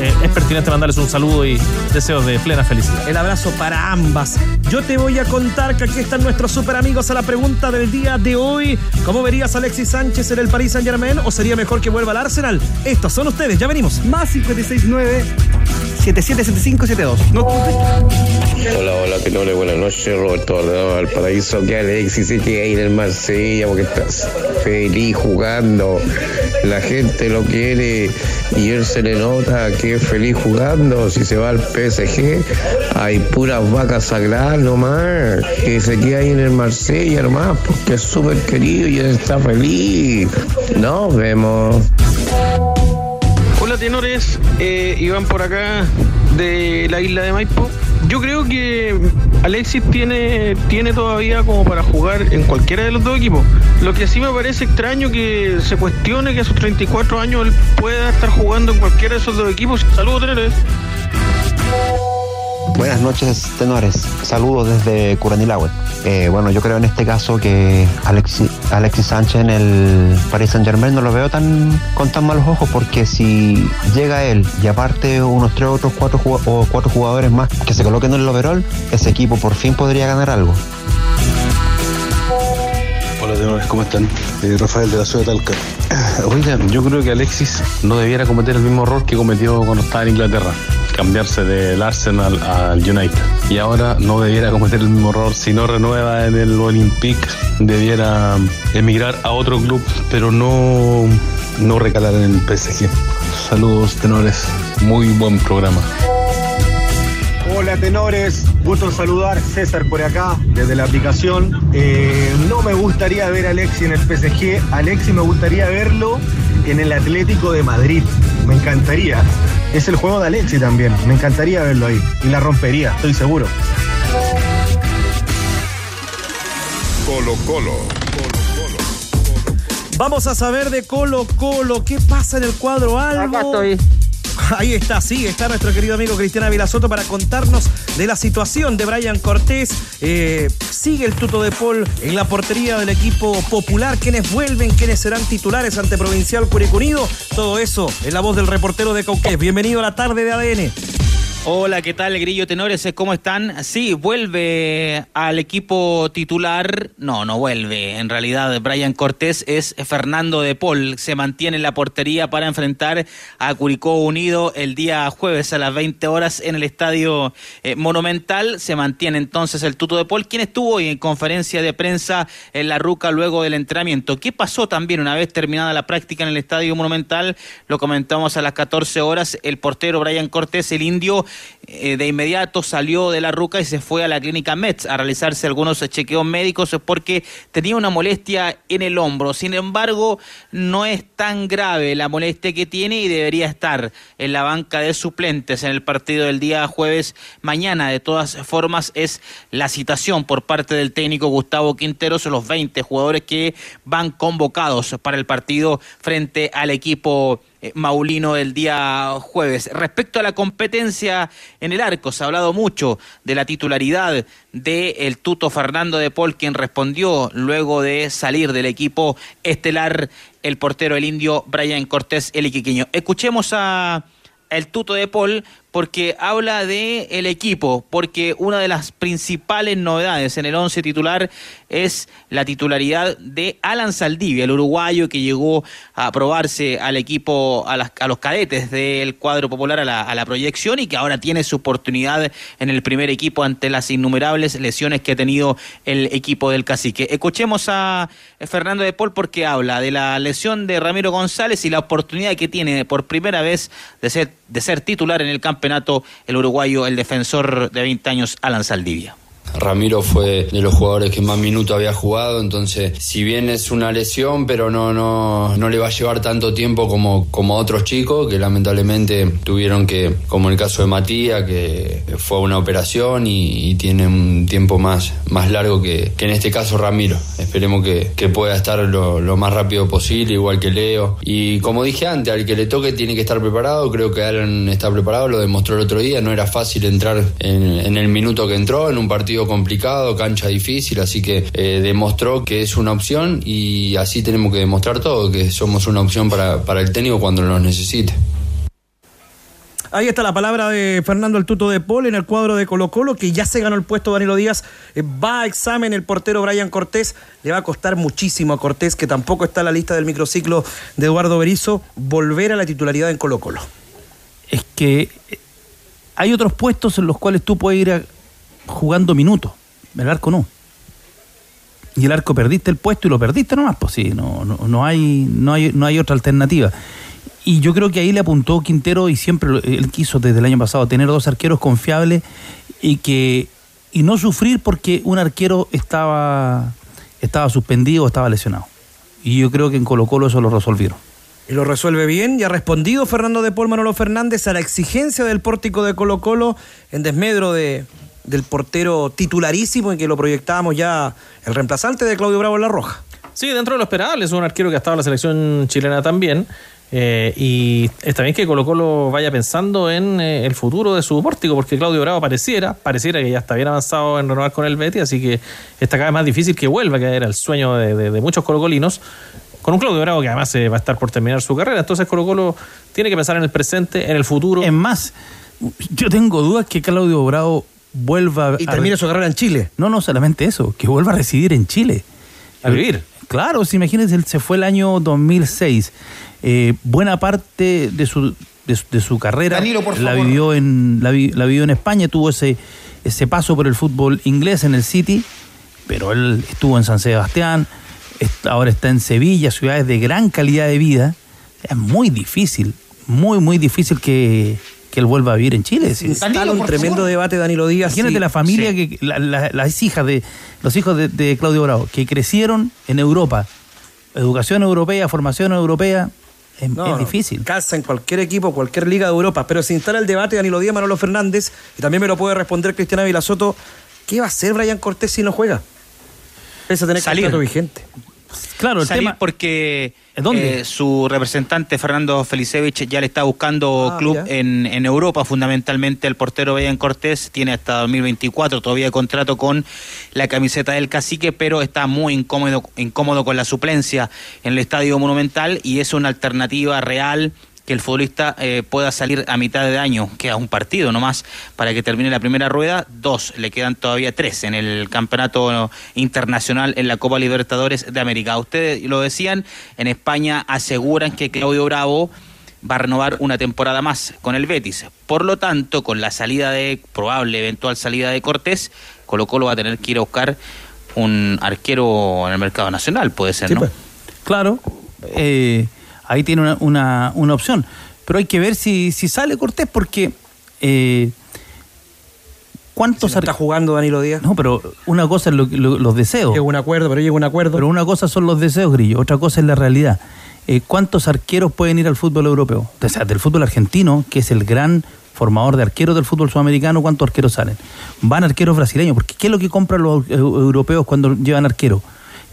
eh, es pertinente mandarles un saludo y deseos de plena felicidad. El abrazo para ambas. Yo te voy a contar que aquí están nuestros super amigos a la pregunta del día de hoy. ¿Cómo verías a Alexis Sánchez en el Paris Saint Germain o sería mejor que vuelva al Arsenal? Estos son ustedes, ya venimos. Más 569 777572. No, hola, hola, tenores, buenas noches. Roberto al paraíso que Alexis se queda ahí en el Marsella porque estás feliz jugando. La gente lo quiere y él se le nota que es feliz jugando. Si se va al PSG, hay puras vacas sagradas nomás. Que se queda ahí en el Marsella nomás porque es súper querido y él está feliz. Nos vemos. Hola tenores, eh, Iván por acá de la isla de Maipo. Yo creo que Alexis tiene, tiene todavía como para jugar en cualquiera de los dos equipos. Lo que sí me parece extraño que se cuestione que a sus 34 años él pueda estar jugando en cualquiera de esos dos equipos. Saludos tenores. Buenas noches, tenores. Saludos desde Curanilagüe. Eh, bueno, yo creo en este caso que Alexis, Alexis Sánchez en el Paris Saint Germain no lo veo tan con tan malos ojos porque si llega él y aparte unos tres otros cuatro, o cuatro jugadores más que se coloquen en el overall, ese equipo por fin podría ganar algo. Hola tenores, ¿cómo están? Eh, Rafael de la ciudad de Talca. Oigan, yo creo que Alexis no debiera cometer el mismo error que cometió cuando estaba en Inglaterra cambiarse del Arsenal al United. Y ahora no debiera cometer el mismo error. Si no renueva en el Olympique, debiera emigrar a otro club, pero no, no recalar en el PSG. Saludos, tenores. Muy buen programa. Hola tenores, gusto saludar, César por acá, desde la aplicación. Eh, no me gustaría ver a Alexi en el PSG, Alexi me gustaría verlo en el Atlético de Madrid, me encantaría. Es el juego de Alexi también, me encantaría verlo ahí y la rompería, estoy seguro. Colo Colo. Vamos a saber de Colo Colo, ¿qué pasa en el cuadro Albo? Acá estoy. Ahí está, sí, está nuestro querido amigo Cristiana Vilasoto para contarnos de la situación de Brian Cortés. Eh, sigue el tuto de Paul en la portería del equipo popular. ¿Quiénes vuelven? ¿Quiénes serán titulares ante Provincial Curicunido? Todo eso en la voz del reportero de Cauqués. Bienvenido a la tarde de ADN. Hola, ¿qué tal, Grillo Tenores? ¿Cómo están? Sí, vuelve al equipo titular. No, no vuelve. En realidad, Brian Cortés es Fernando de Paul. Se mantiene en la portería para enfrentar a Curicó Unido el día jueves a las 20 horas en el Estadio eh, Monumental. Se mantiene entonces el tuto de Paul, quien estuvo hoy en conferencia de prensa en la Ruca luego del entrenamiento. ¿Qué pasó también una vez terminada la práctica en el Estadio Monumental? Lo comentamos a las 14 horas. El portero Brian Cortés, el indio, eh, de inmediato salió de la ruca y se fue a la clínica Metz a realizarse algunos chequeos médicos porque tenía una molestia en el hombro. Sin embargo, no es tan grave la molestia que tiene y debería estar en la banca de suplentes en el partido del día jueves mañana. De todas formas, es la citación por parte del técnico Gustavo Quinteros, los 20 jugadores que van convocados para el partido frente al equipo eh, Maulino el día jueves. Respecto a la competencia en el arco, se ha hablado mucho de la titularidad del el tuto Fernando de Paul, quien respondió luego de salir del equipo estelar el portero el indio Brian Cortés, el iquiqueño. Escuchemos a el tuto de Paul porque habla de el equipo, porque una de las principales novedades en el 11 titular es la titularidad de Alan Saldivia, el uruguayo que llegó a probarse al equipo, a, los cadetes del cuadro popular a la, proyección y que ahora tiene su oportunidad en el primer equipo ante las innumerables lesiones que ha tenido el equipo del cacique. Escuchemos a Fernando de Paul porque habla de la lesión de Ramiro González y la oportunidad que tiene por primera vez de ser, de ser titular en el campeonato el uruguayo, el defensor de 20 años, Alan Saldivia. Ramiro fue de los jugadores que más minutos había jugado, entonces si bien es una lesión, pero no, no, no le va a llevar tanto tiempo como, como a otros chicos que lamentablemente tuvieron que, como el caso de Matías, que fue una operación y, tiene un tiempo más, más largo que, que, en este caso Ramiro. Esperemos que, que pueda estar lo, más rápido posible, igual que Leo. Y como dije antes, al que le toque tiene que estar preparado, creo que Alan está preparado, lo demostró el otro día, no era fácil entrar en, en el minuto que entró en un partido complicado, cancha difícil, así que eh, demostró que es una opción y así tenemos que demostrar todo, que somos una opción para, para el técnico cuando lo necesite. Ahí está la palabra de Fernando el Tuto de Paul en el cuadro de Colo Colo, que ya se ganó el puesto Danilo Díaz. Eh, va a examen el portero Brian Cortés. Le va a costar muchísimo a Cortés, que tampoco está en la lista del microciclo de Eduardo Berizo, volver a la titularidad en Colo Colo. Es que hay otros puestos en los cuales tú puedes ir a, jugando minutos. El arco no. Y el arco perdiste el puesto y lo perdiste nomás, pues sí, no, no, no, hay, no, hay, no hay otra alternativa. Y yo creo que ahí le apuntó Quintero y siempre él quiso desde el año pasado tener dos arqueros confiables y que y no sufrir porque un arquero estaba estaba suspendido o estaba lesionado. Y yo creo que en Colo Colo eso lo resolvieron. Y lo resuelve bien y ha respondido Fernando de Paul Manolo Fernández a la exigencia del pórtico de Colo Colo en desmedro de, del portero titularísimo y que lo proyectábamos ya el reemplazante de Claudio Bravo en La Roja. Sí, dentro de lo esperable, es un arquero que ha estado en la selección chilena también. Eh, y está bien que Colo Colo vaya pensando en eh, el futuro de su pórtico, porque Claudio Bravo pareciera, pareciera que ya está bien avanzado en renovar con el Betis, así que está cada vez más difícil que vuelva, que era el sueño de, de muchos colocolinos, con un Claudio Bravo que además eh, va a estar por terminar su carrera. Entonces Colo Colo tiene que pensar en el presente, en el futuro. Es más, yo tengo dudas que Claudio Bravo vuelva y termine su carrera en Chile. No, no solamente eso, que vuelva a residir en Chile. A vivir. Claro, si imagínense, él se fue el año 2006. Eh, buena parte de su, de, su carrera la vivió en la, vivió en España, tuvo ese ese paso por el fútbol inglés en el City, pero él estuvo en San Sebastián, ahora está en Sevilla, ciudades de gran calidad de vida. Es muy difícil, muy muy difícil que que él vuelva a vivir en Chile. Está un tremendo debate, Danilo Díaz. Imagínate la familia, que las hijas de los hijos de, Claudio Bravo, que crecieron en Europa. Educación europea, formación europea, es, difícil. Calza en cualquier equipo, cualquier liga de Europa. Pero se instala el debate, Danilo Díaz, Manolo Fernández, y también me lo puede responder Cristiana Vilasoto. ¿Qué va a hacer Brian Cortés si no juega? Pese a tener contrato vigente. Claro, el tema... porque eh, su representante Fernando Felicevich ya le está buscando ah, club en, en, Europa, fundamentalmente el portero Brian Cortés tiene hasta 2024 todavía contrato con la camiseta del cacique, pero está muy incómodo, incómodo con la suplencia en el Estadio Monumental y es una alternativa real que el futbolista eh, pueda salir a mitad de año, queda un partido nomás para que termine la primera rueda, dos, le quedan todavía tres en el campeonato internacional en la Copa Libertadores de América. Ustedes lo decían, en España aseguran que Claudio Bravo va a renovar una temporada más con el Betis. Por lo tanto, con la salida de, probable eventual salida de Cortés, Colo Colo va a tener que ir a buscar un arquero en el mercado nacional, puede ser, ¿no? Pues, claro. Eh, ahí tiene una, una, opción. Pero hay que ver si, si sale Cortés porque... Eh, ¿Cuántos está jugando Danilo Díaz? No, pero una cosa es los deseos. Llega un acuerdo, pero llega un acuerdo. Pero una cosa son los deseos, Grillo, otra cosa es la realidad. Eh, ¿Cuántos arqueros pueden ir al fútbol europeo? O sea, del fútbol argentino, que es el gran formador de arqueros del fútbol sudamericano, ¿cuántos arqueros salen? Van arqueros brasileños, porque ¿qué es lo que compran los europeos cuando llevan arqueros?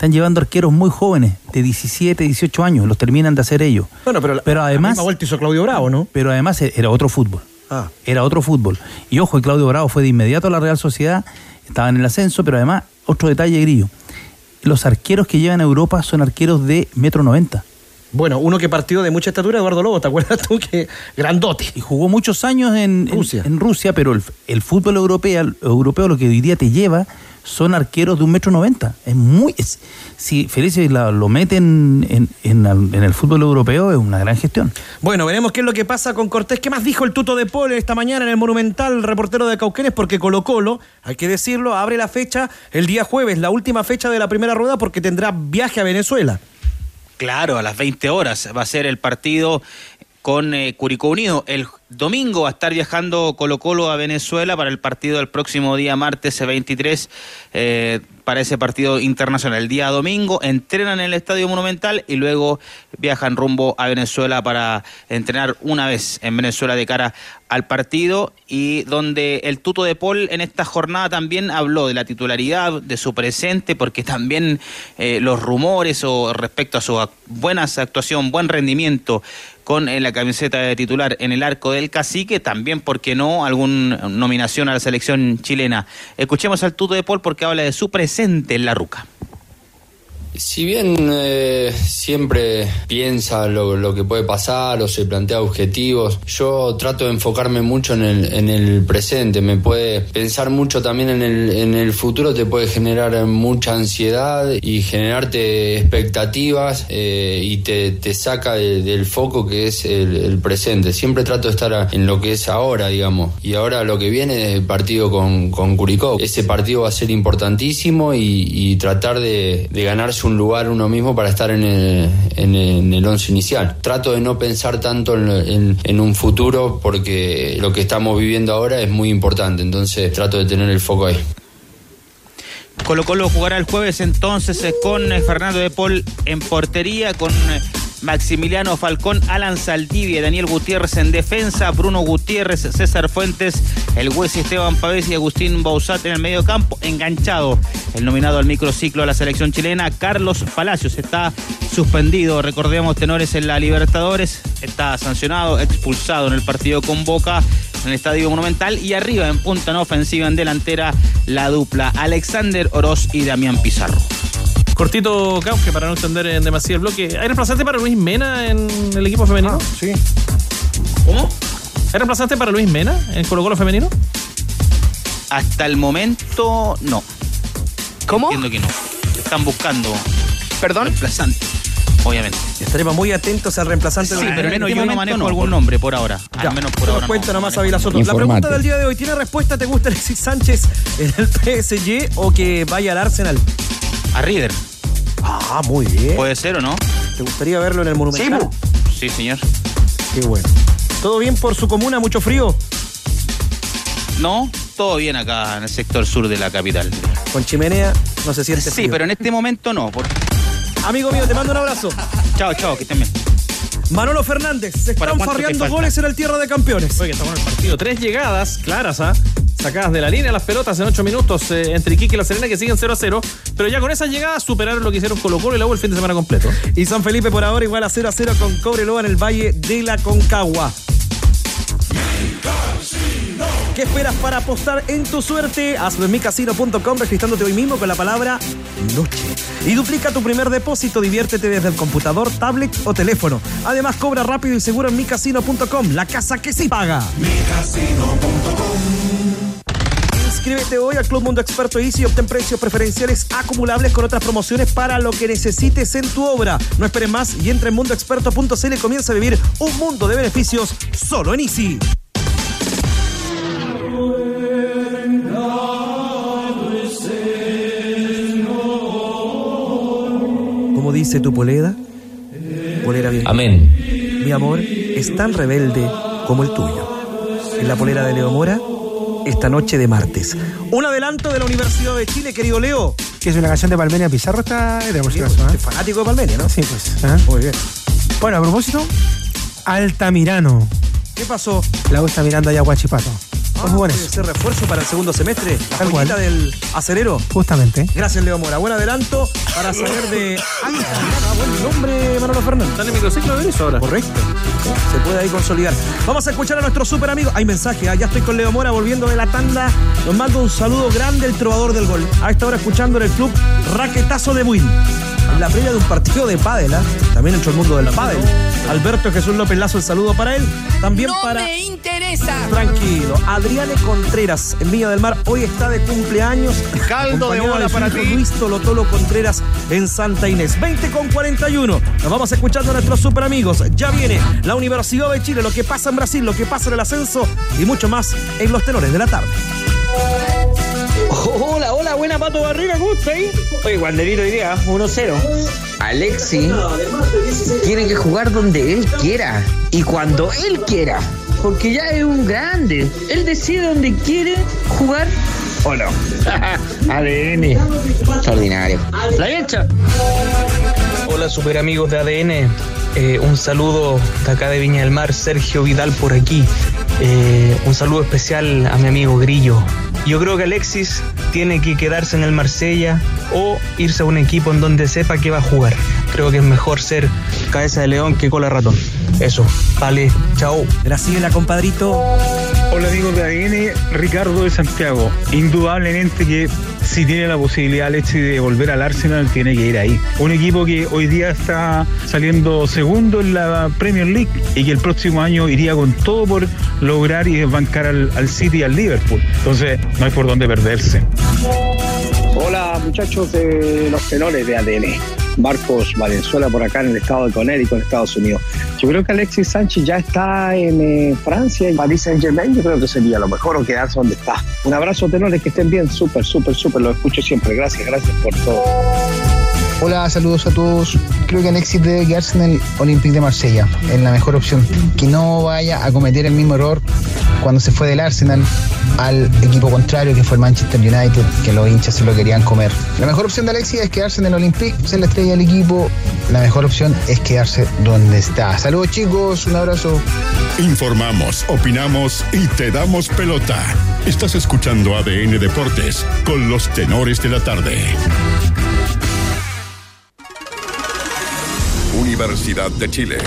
Están llevando arqueros muy jóvenes, de 17, 18 años, los terminan de hacer ellos. Bueno, pero, pero además. La vuelta hizo Claudio Bravo, ¿no? Pero además era otro fútbol. Ah. Era otro fútbol. Y ojo, Claudio Bravo fue de inmediato a la Real Sociedad, estaba en el ascenso, pero además, otro detalle grillo. Los arqueros que llevan a Europa son arqueros de metro noventa. Bueno, uno que partió de mucha estatura, Eduardo Lobo, ¿te acuerdas tú? Que grandote. Y jugó muchos años en Rusia, en, Rusia pero el, el, fútbol europeo, europeo lo que hoy día te lleva son arqueros de un metro noventa. Es muy... Es, si Felice lo meten en, en, el fútbol europeo es una gran gestión. Bueno, veremos qué es lo que pasa con Cortés. ¿Qué más dijo el tuto de Paul esta mañana en el Monumental, reportero de Cauquenes? Porque Colo Colo, hay que decirlo, abre la fecha el día jueves, la última fecha de la primera rueda porque tendrá viaje a Venezuela. Claro, a las 20 horas va a ser el partido con eh, Curicó Unido. El domingo va a estar viajando Colo Colo a Venezuela para el partido del próximo día martes 23 eh, para ese partido internacional. El día domingo entrenan en el Estadio Monumental y luego viajan rumbo a Venezuela para entrenar una vez en Venezuela de cara al partido y donde el tuto de Paul en esta jornada también habló de la titularidad, de su presente, porque también eh, los rumores o respecto a su buena actuación, buen rendimiento con la camiseta de titular en el arco del cacique, también, porque no?, alguna nominación a la selección chilena. Escuchemos al tuto de Paul porque habla de su presente en la ruca. Si bien eh, siempre piensa lo, que puede pasar o se plantea objetivos, yo trato de enfocarme mucho en el, en el presente. Me puede pensar mucho también en el, futuro, te puede generar mucha ansiedad y generarte expectativas eh, y te, te saca del foco que es el, presente. Siempre trato de estar en lo que es ahora, digamos. Y ahora lo que viene es el partido con, con Curicó. Ese partido va a ser importantísimo y, tratar de, de un lugar uno mismo para estar en el, once inicial. Trato de no pensar tanto en, en, un futuro porque lo que estamos viviendo ahora es muy importante, entonces trato de tener el foco ahí. Colo Colo jugará el jueves entonces eh, con eh, Fernando de Paul en portería, con eh, Maximiliano Falcón, Alan Saldivia, Daniel Gutiérrez en defensa, Bruno Gutiérrez, César Fuentes, el juez Esteban Pavés y Agustín Bausat en el medio campo, enganchado el nominado al microciclo a la selección chilena, Carlos Palacios, está suspendido, recordemos tenores en la Libertadores, está sancionado, expulsado en el partido con Boca en el Estadio Monumental y arriba en punta en ofensiva en delantera la dupla Alexander Oroz y Damián Pizarro. Cortito, Cauque, para no extender en demasiado el bloque. ¿Hay reemplazante para Luis Mena en el equipo femenino? Ah, sí. ¿Cómo? ¿Hay reemplazante para Luis Mena en Colo Colo femenino? Hasta el momento, no. ¿Cómo? Entiendo que no. Están buscando ¿Perdón? reemplazante, obviamente. Estaremos muy atentos al reemplazante. Sí, de- pero en menos este yo no manejo algún nombre por ahora. Ya, Al menos por te ahora. cuenta no, nomás no a Vila Soto. La pregunta del día de hoy, ¿tiene respuesta? ¿Te gusta Alexis Sánchez en el PSG o que vaya al Arsenal? A River. Ah, muy bien. ¿Puede ser o no? ¿Te gustaría verlo en el Monumental? Sí, señor. Qué bueno. ¿Todo bien por su comuna? ¿Mucho frío? No, todo bien acá en el sector sur de la capital. Con chimenea no se siente Sí, frío. pero en este momento no. por- Amigo mío, te mando un abrazo. Chao, chao, que estén bien. Manolo Fernández, se ¿Para están farreando goles en el Tierra de Campeones. Oye, estamos en el partido. Tres llegadas claras, ¿ah? Sacadas de la línea las pelotas en ocho minutos eh, entre Iquique y La Serena que siguen 0 a 0. Pero ya con esas llegadas superaron lo que hicieron Colo Colo y la U el fin de semana completo. Y San Felipe por ahora igual a 0 a 0 con Cobreloa en el Valle de la Concagua. ¿Qué esperas para apostar en tu suerte? Hazlo en micasino.com registrándote hoy mismo con la palabra noche. Y duplica tu primer depósito, diviértete desde el computador, tablet o teléfono. Además, cobra rápido y seguro en micasino.com, la casa que sí paga. Inscríbete hoy al Club Mundo Experto Easy y obtén precios preferenciales acumulables con otras promociones para lo que necesites en tu obra. No esperes más y entra en mundoexperto.cl y comienza a vivir un mundo de beneficios solo en Easy. Como dice tu poleda, polera bien. Amén. Mi amor es tan rebelde como el tuyo. En la polera de Leo Mora, esta noche de martes. Un adelanto de la Universidad de Chile, querido Leo. Que es una canción de Palmenia Pizarro, está de acaso, usted ¿eh? fanático de Palmenia, ¿no? Sí, pues. ¿eh? Muy bien. Bueno, a propósito, Altamirano. ¿Qué pasó? La U está mirando allá a Guachipato. Ser refuerzo para el segundo semestre. La Tal cual. del acerero. Justamente. Gracias, Leo Mora. Buen adelanto para saber de. Ah, buen nombre, Manolo Fernández. Está en el microciclo de eso ahora. Correcto. Se puede ahí consolidar. Vamos a escuchar a nuestro super amigo. Hay mensaje. ah, Ya estoy con Leo Mora volviendo de la tanda. Nos manda un saludo grande el trovador del gol. A esta hora escuchando en el club Raquetazo de Buin. En la previa de un partido de pádel, ¿ah? También entró el mundo del pádel. Alberto Jesús López Lazo, el saludo para él. También para. interesa. Tranquilo. Adriane Contreras, en Villa del Mar, hoy está de cumpleaños. Caldo de bola de para ti. Luis Tolotolo Contreras en Santa Inés. 20 con 41. Nos vamos escuchando a nuestros super amigos. Ya viene la Universidad de Chile, lo que pasa en Brasil, lo que pasa en el ascenso y mucho más en los tenores de la tarde. Hola, hola, buena Pato Barriga, ¿cómo está ahí? Oye, Wanderito hoy día, 1-0. Alexi tiene que jugar donde él quiera y cuando él quiera, porque ya es un grande. Él decide dónde quiere jugar o no. ADN. Extraordinario. La hecha. Hola super amigos de ADN, Eh, un saludo de acá de Viña del Mar, Sergio Vidal por aquí. Eh, un saludo especial a mi amigo Grillo. Yo creo que Alexis tiene que quedarse en el Marsella o irse a un equipo en donde sepa que va a jugar. Creo que es mejor ser cabeza de león que cola ratón. Eso, vale, chao. Graciela, compadrito. Hola amigos de ADN, Ricardo de Santiago. Indudablemente que si tiene la posibilidad Alexis de volver al Arsenal, tiene que ir ahí. Un equipo que hoy día está saliendo segundo en la Premier League y que el próximo año iría con todo por lograr y desbancar al, al City y al Liverpool. Entonces, no hay por dónde perderse. Hola muchachos de los tenores de ADN. Marcos Valenzuela por acá en el estado de Connecticut, en Estados Unidos. Yo creo que Alexis Sánchez ya está en eh, Francia, en París Saint Germain. Yo creo que sería lo mejor o quedarse donde está. Un abrazo, tenores, que estén bien. Súper, súper, súper. Lo escucho siempre. Gracias, gracias por todo. Hola, saludos a todos. Creo que Alexis debe quedarse en el Olympique de Marsella, es la mejor opción. Que no vaya a cometer el mismo error cuando se fue del Arsenal al equipo contrario, que fue el Manchester United, que los hinchas se lo querían comer. La mejor opción de Alexis es quedarse en el Olympique, ser la estrella del equipo. La mejor opción es quedarse donde está. Saludos chicos, un abrazo. Informamos, opinamos y te damos pelota. Estás escuchando ADN Deportes con los tenores de la tarde. Universidad de Chile.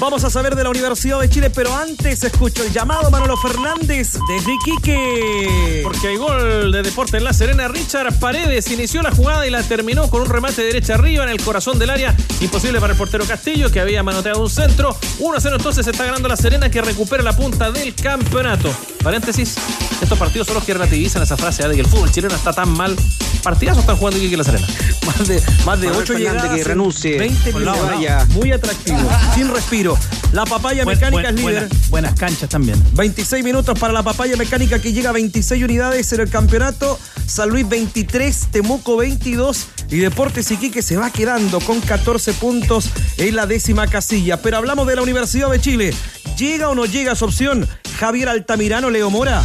Vamos a saber de la Universidad de Chile, pero antes escucho el llamado Manolo Fernández desde Iquique. Porque hay gol de Deporte en La Serena. Richard Paredes inició la jugada y la terminó con un remate de derecha arriba en el corazón del área. Imposible para el portero Castillo, que había manoteado un centro. 1-0 entonces está ganando La Serena, que recupera la punta del campeonato. Paréntesis, estos partidos son los que relativizan esa frase ¿eh? de que el fútbol chileno está tan mal. Partidazos están jugando Iquique y La Serena. Más de, más de Manuel 8 Fernández llegadas. que en renuncie. 20 Por la minutos. valla. Muy atractivo. sin respiro. La papaya Buen- mecánica buen- es líder. buenas- buenas canchas también. 26 minutos para la papaya mecánica que llega a 26 unidades en el campeonato. San Luis 23, Temuco 22 y Deportes Iquique se va quedando con 14 puntos en la décima casilla. Pero hablamos de la Universidad de Chile. ¿Llega o no llega su opción? Javier Altamirano, Leo Mora.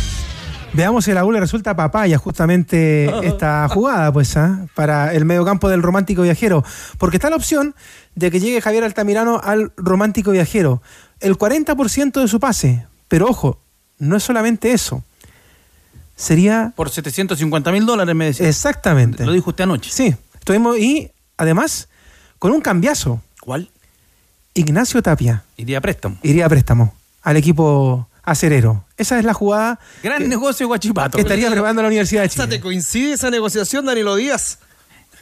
Veamos si a la U le resulta papaya justamente esta jugada, pues, ¿ah? para el mediocampo del romántico viajero. Porque está la opción de que llegue Javier Altamirano al romántico viajero. El 40% de su pase. Pero ojo, no es solamente eso. Sería. Por 750 mil dólares, me decía. Exactamente. Lo dijo usted anoche. Sí. Estuvimos, y además, con un cambiazo. ¿Cuál? Ignacio Tapia. Iría a préstamo. Iría a préstamo al equipo acerero. Esa es la jugada. Gran negocio Guachipato. Que estaría preparando la Universidad de Chile. ¿Te coincide esa negociación, Danilo Díaz?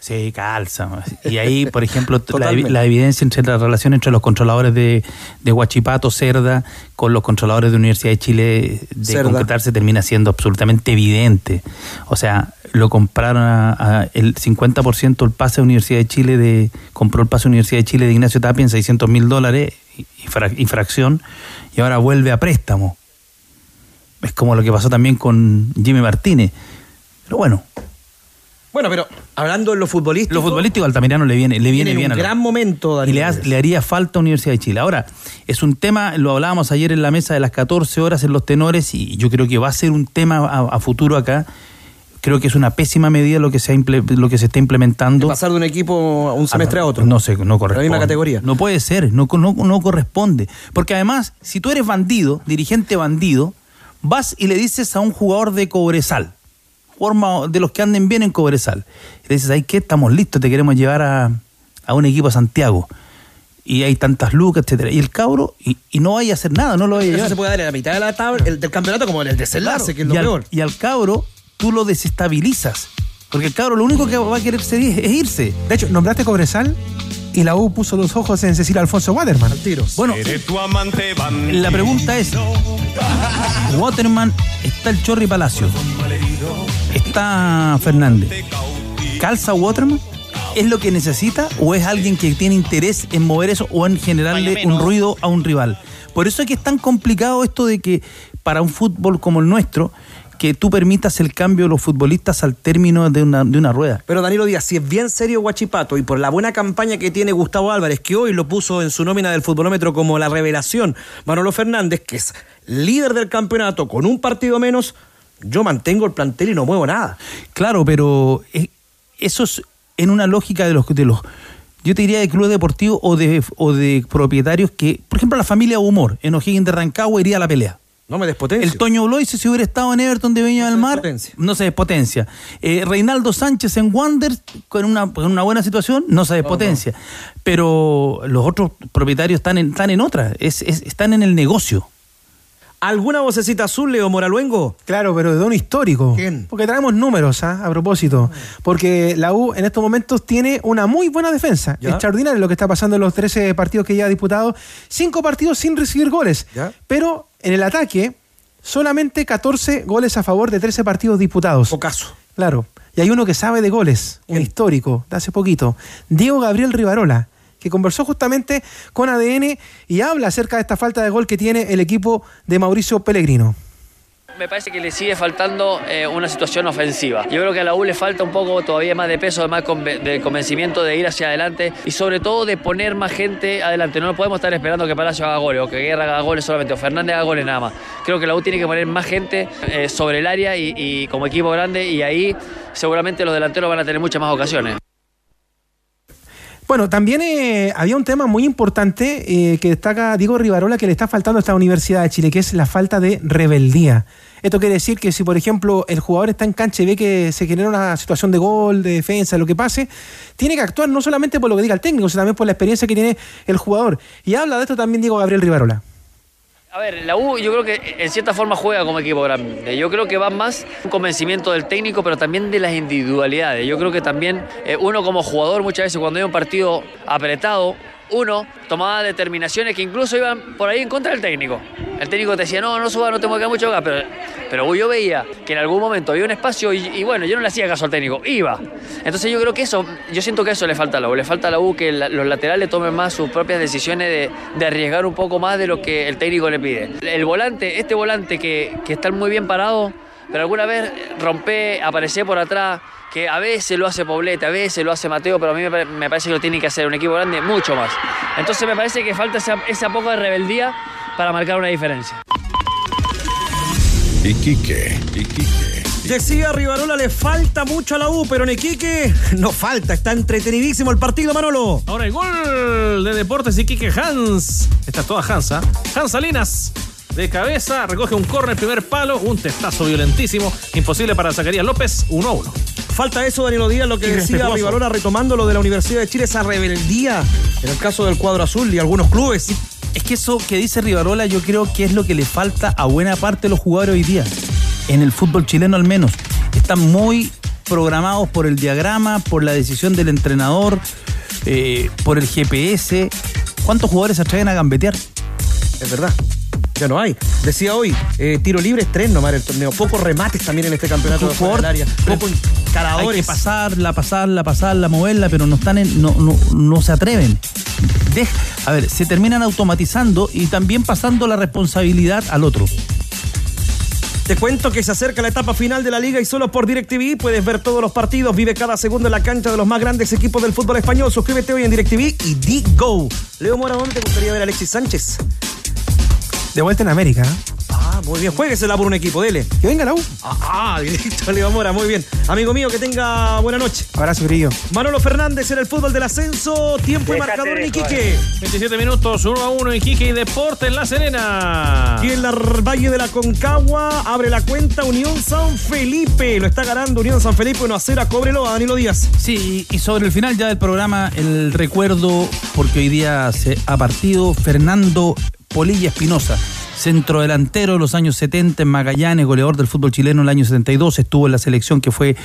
Sí, calza. Y ahí, por ejemplo, la, evidencia entre la relación entre los controladores de, de Huachipato, Cerda, con los controladores de Universidad de Chile de Cerda. concretarse termina siendo absolutamente evidente. O sea, lo compraron a, a el 50% el pase de Universidad de Chile, de compró el pase de Universidad de Chile de Ignacio Tapia en 600 mil dólares, infra- infracción, y ahora vuelve a préstamo. Es como lo que pasó también con Jimmy Martínez. Pero bueno, Bueno, pero hablando en lo futbolístico. lo futbolístico a Altamirano le viene, le viene bien. un a la- gran momento, y Danilo. le, ha- le haría falta a Universidad de Chile. Ahora, es un tema, lo hablábamos ayer en la mesa de las 14 horas en los tenores y yo creo que va a ser un tema a, a futuro acá. Creo que es una pésima medida lo que se, ha lo que se está implementando. pasar de un equipo a un semestre Ah, a no, otro. No sé, no corresponde. misma categoría. No puede ser, no, no, no corresponde. Porque además, si tú eres bandido, dirigente bandido, vas y le dices a un jugador de Cobresal, forma de los que anden bien en Cobresal, y le dices, ¿ay qué? Estamos listos, te queremos llevar a, a un equipo a Santiago. Y hay tantas lucas, etcétera. Y el cabro, y, y no vaya a hacer nada, no lo vaya a Eso se puede dar en la mitad de la tabla, el del campeonato como en el desenlace, Claro, que es lo y al, peor. Y al cabro tú lo desestabilizas. Porque el cabro lo único que va a querer ser es, es irse. De hecho, nombraste Cobresal y la U puso los ojos en Cecilia Alfonso Waterman. Bueno, la pregunta es: Waterman, está el Chorri Palacio, está Fernández. ¿Calza Waterman? ¿Es lo que necesita o es alguien que tiene interés en mover eso o en generarle un ruido a un rival? Por eso es que es tan complicado esto de que para un fútbol como el nuestro, que tú permitas el cambio de los futbolistas al término de una, de una rueda. Pero Danilo Díaz, si es bien serio Guachipato y por la buena campaña que tiene Gustavo Álvarez, que hoy lo puso en su nómina del futbolómetro como la revelación, Manolo Fernández, que es líder del campeonato con un partido menos, yo mantengo el plantel y no muevo nada. Claro, pero eh, eso es en una lógica de los de los yo te diría de clubes deportivos o de, o de propietarios que, por ejemplo, la familia Humor en O'Higgins de Rancagua iría a la pelea. No me despotencio. El Toño Blois, si hubiera estado en Everton de Viña del Mar, no se despotencia. Eh, Reinaldo Sánchez en Wander, con una, con una buena situación, no se despotencia. Pero los otros propietarios están en, están en otra, es, es- están en el negocio. ¿Alguna vocecita azul, Leo Moraluengo? Claro, pero de un histórico. Porque traemos números, ¿ah? a propósito. Porque la U en estos momentos tiene una muy buena defensa. Ya. Extraordinario lo que está pasando en los 13 partidos que ya ha disputado. Cinco partidos sin recibir goles. Ya. Pero en el ataque, solamente 14 goles a favor de 13 partidos disputados. caso. Claro. Y hay uno que sabe de goles, un histórico, de hace poquito. Diego Gabriel Rivarola, que conversó justamente con ADN y habla acerca de esta falta de gol que tiene el equipo de Mauricio Pellegrino. Me parece que le sigue faltando eh, una situación ofensiva. Yo creo que a la U le falta un poco todavía más de peso, más de convencimiento de ir hacia adelante y sobre todo de poner más gente adelante. No podemos estar esperando que Palacio haga goles o que Guerra haga goles solamente o Fernández haga goles nada más. Creo que la U tiene que poner más gente eh, sobre el área y como equipo grande y ahí seguramente los delanteros van a tener muchas más ocasiones. Bueno, también eh, había un tema muy importante eh, que destaca Diego Rivarola que le está faltando a esta Universidad de Chile, que es la falta de rebeldía. Esto quiere decir que si, por ejemplo, el jugador está en cancha y ve que se genera una situación de gol, de defensa, lo que pase, tiene que actuar no solamente por lo que diga el técnico, sino también por la experiencia que tiene el jugador. Y habla de esto también Diego Gabriel Rivarola. A ver, la U yo creo que en cierta forma juega como equipo grande. Yo creo que va más un convencimiento del técnico, pero también de las individualidades. Yo creo que también eh, uno como jugador muchas veces cuando hay un partido apretado, uno tomaba determinaciones que incluso iban por ahí en contra del técnico. El técnico te decía, no, no suba, no te muevas mucho acá, pero, pero yo veía que en algún momento había un espacio y, bueno, yo no le hacía caso al técnico, iba. Entonces yo creo que eso, yo siento que eso le falta a la U, le falta a la U que los laterales tomen más sus propias decisiones de, de arriesgar un poco más de lo que el técnico le pide. El volante, este volante que, que está muy bien parado, pero alguna vez rompe, aparece por atrás, que a veces lo hace Poblete, a veces lo hace Mateo, pero a mí me, pare- me parece que lo tiene que hacer un equipo grande mucho más. Entonces me parece que falta esa, esa poca de rebeldía para marcar una diferencia. Iquique, Iquique. Decía Rivarola, le falta mucho a la U, pero en Iquique no falta, está entretenidísimo el partido, Manolo. Ahora el gol de Deportes Iquique Hans. Está toda Hans, ¿ah? Hans Salinas. De cabeza, recoge un corner, primer palo, un testazo violentísimo, imposible para Zacarías López, 1 a 1. Falta eso, Danilo Díaz, lo que decía. Rivarola retomando lo de la Universidad de Chile, esa rebeldía en el caso del cuadro azul y algunos clubes. Es que eso que dice Rivarola yo creo que es lo que le falta a buena parte de los jugadores hoy día. En el fútbol chileno al menos. Están muy programados por el diagrama, por la decisión del entrenador, eh, por el GPS. ¿Cuántos jugadores se atreven a gambetear? Es verdad. Ya no hay. Decía hoy, eh, tiro libre es tres nomás el torneo. Pocos remates también en este campeonato de área. Poco Hay encaradores. que pasarla, pasarla, pasarla, moverla, pero no están en, no, no, no se atreven. A ver, se terminan automatizando y también pasando la responsabilidad al otro. Te cuento que se acerca la etapa final de la liga y solo por DirecTV puedes ver todos los partidos, vive cada segundo en la cancha de los más grandes equipos del fútbol español. Suscríbete hoy en DirecTV y D-Go. Leo Mora, ¿dónde te gustaría ver a Alexis Sánchez? De vuelta en América. Ah, Muy bien, jueguesela por un equipo, dele. Que venga la U. Ah, directo, Leo Mora, muy bien. Amigo mío, que tenga buena noche. Abrazo, Grillo. Manolo Fernández en el fútbol del ascenso. Tiempo y marcador en Iquique. 27 minutos, 1 a 1 Iquique y Deporte en La Serena. Y en la Valle de la Concagua abre la cuenta Unión San Felipe. Lo está ganando Unión San Felipe 1 a 0 a Cóbrelo a Danilo Díaz. Sí, y sobre el final ya del programa, el recuerdo, porque hoy día se ha partido Fernando Polilla Espinosa, centrodelantero de los años 70 en Magallanes, goleador del fútbol chileno en el año 72, estuvo en la selección que fue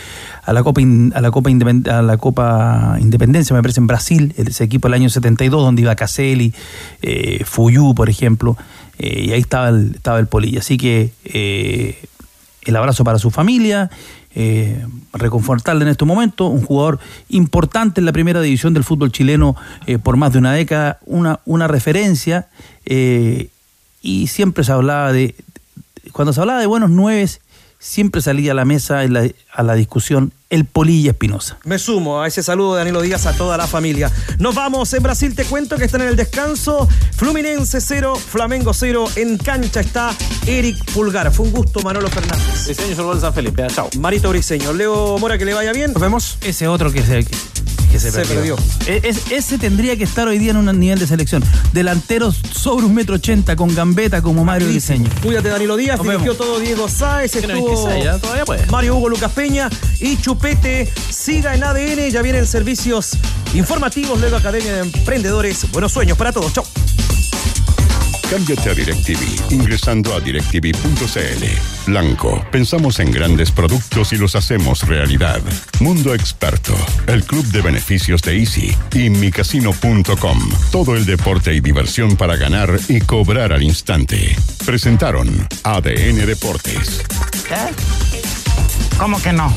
a la Copa, a la Copa Independencia, me parece, en Brasil, ese equipo del año 72, donde iba Caselli, eh, Fuyú, por ejemplo, eh, y ahí estaba el, estaba el Polilla. Así que eh, el abrazo para su familia, eh, reconfortarle en este momento, un jugador importante en la primera división del fútbol chileno eh, por más de una década, una, una referencia, eh, y siempre se hablaba de, cuando se hablaba de buenos nueves, siempre salía a la mesa, a la discusión, el Polilla Espinosa. Me sumo a ese saludo de Danilo Díaz a toda la familia. Nos vamos en Brasil, te cuento que están en el descanso. Fluminense 0, Flamengo 0. En cancha está Eric Pulgar. Fue un gusto, Manolo Fernández. Diseño sobre San Felipe. Chao. Marito Briseño. Leo Mora, que le vaya bien. Nos vemos. Ese otro que se, que, que se Se perdió. perdió. E- es- ese tendría que estar hoy día en un nivel de selección. Delanteros sobre un metro ochenta con gambeta como Mario Diseño. Cuídate, Danilo Díaz. Nos Dirigió vemos. todo Diego Sáez. Estuvo todavía puede. Mario Hugo Lucas Peña y Chupete. Siga en ADN. Ya vienen servicios informativos. Luego Academia de Emprendedores. Buenos sueños para todos. Chau. Cámbiate a DirecTV ingresando a directv.cl. Blanco, pensamos en grandes productos y los hacemos realidad. Mundo Experto, el club de beneficios de Easy y micasino.com. Todo el deporte y diversión para ganar y cobrar al instante. Presentaron ADN Deportes. ¿Qué? ¿Cómo que no?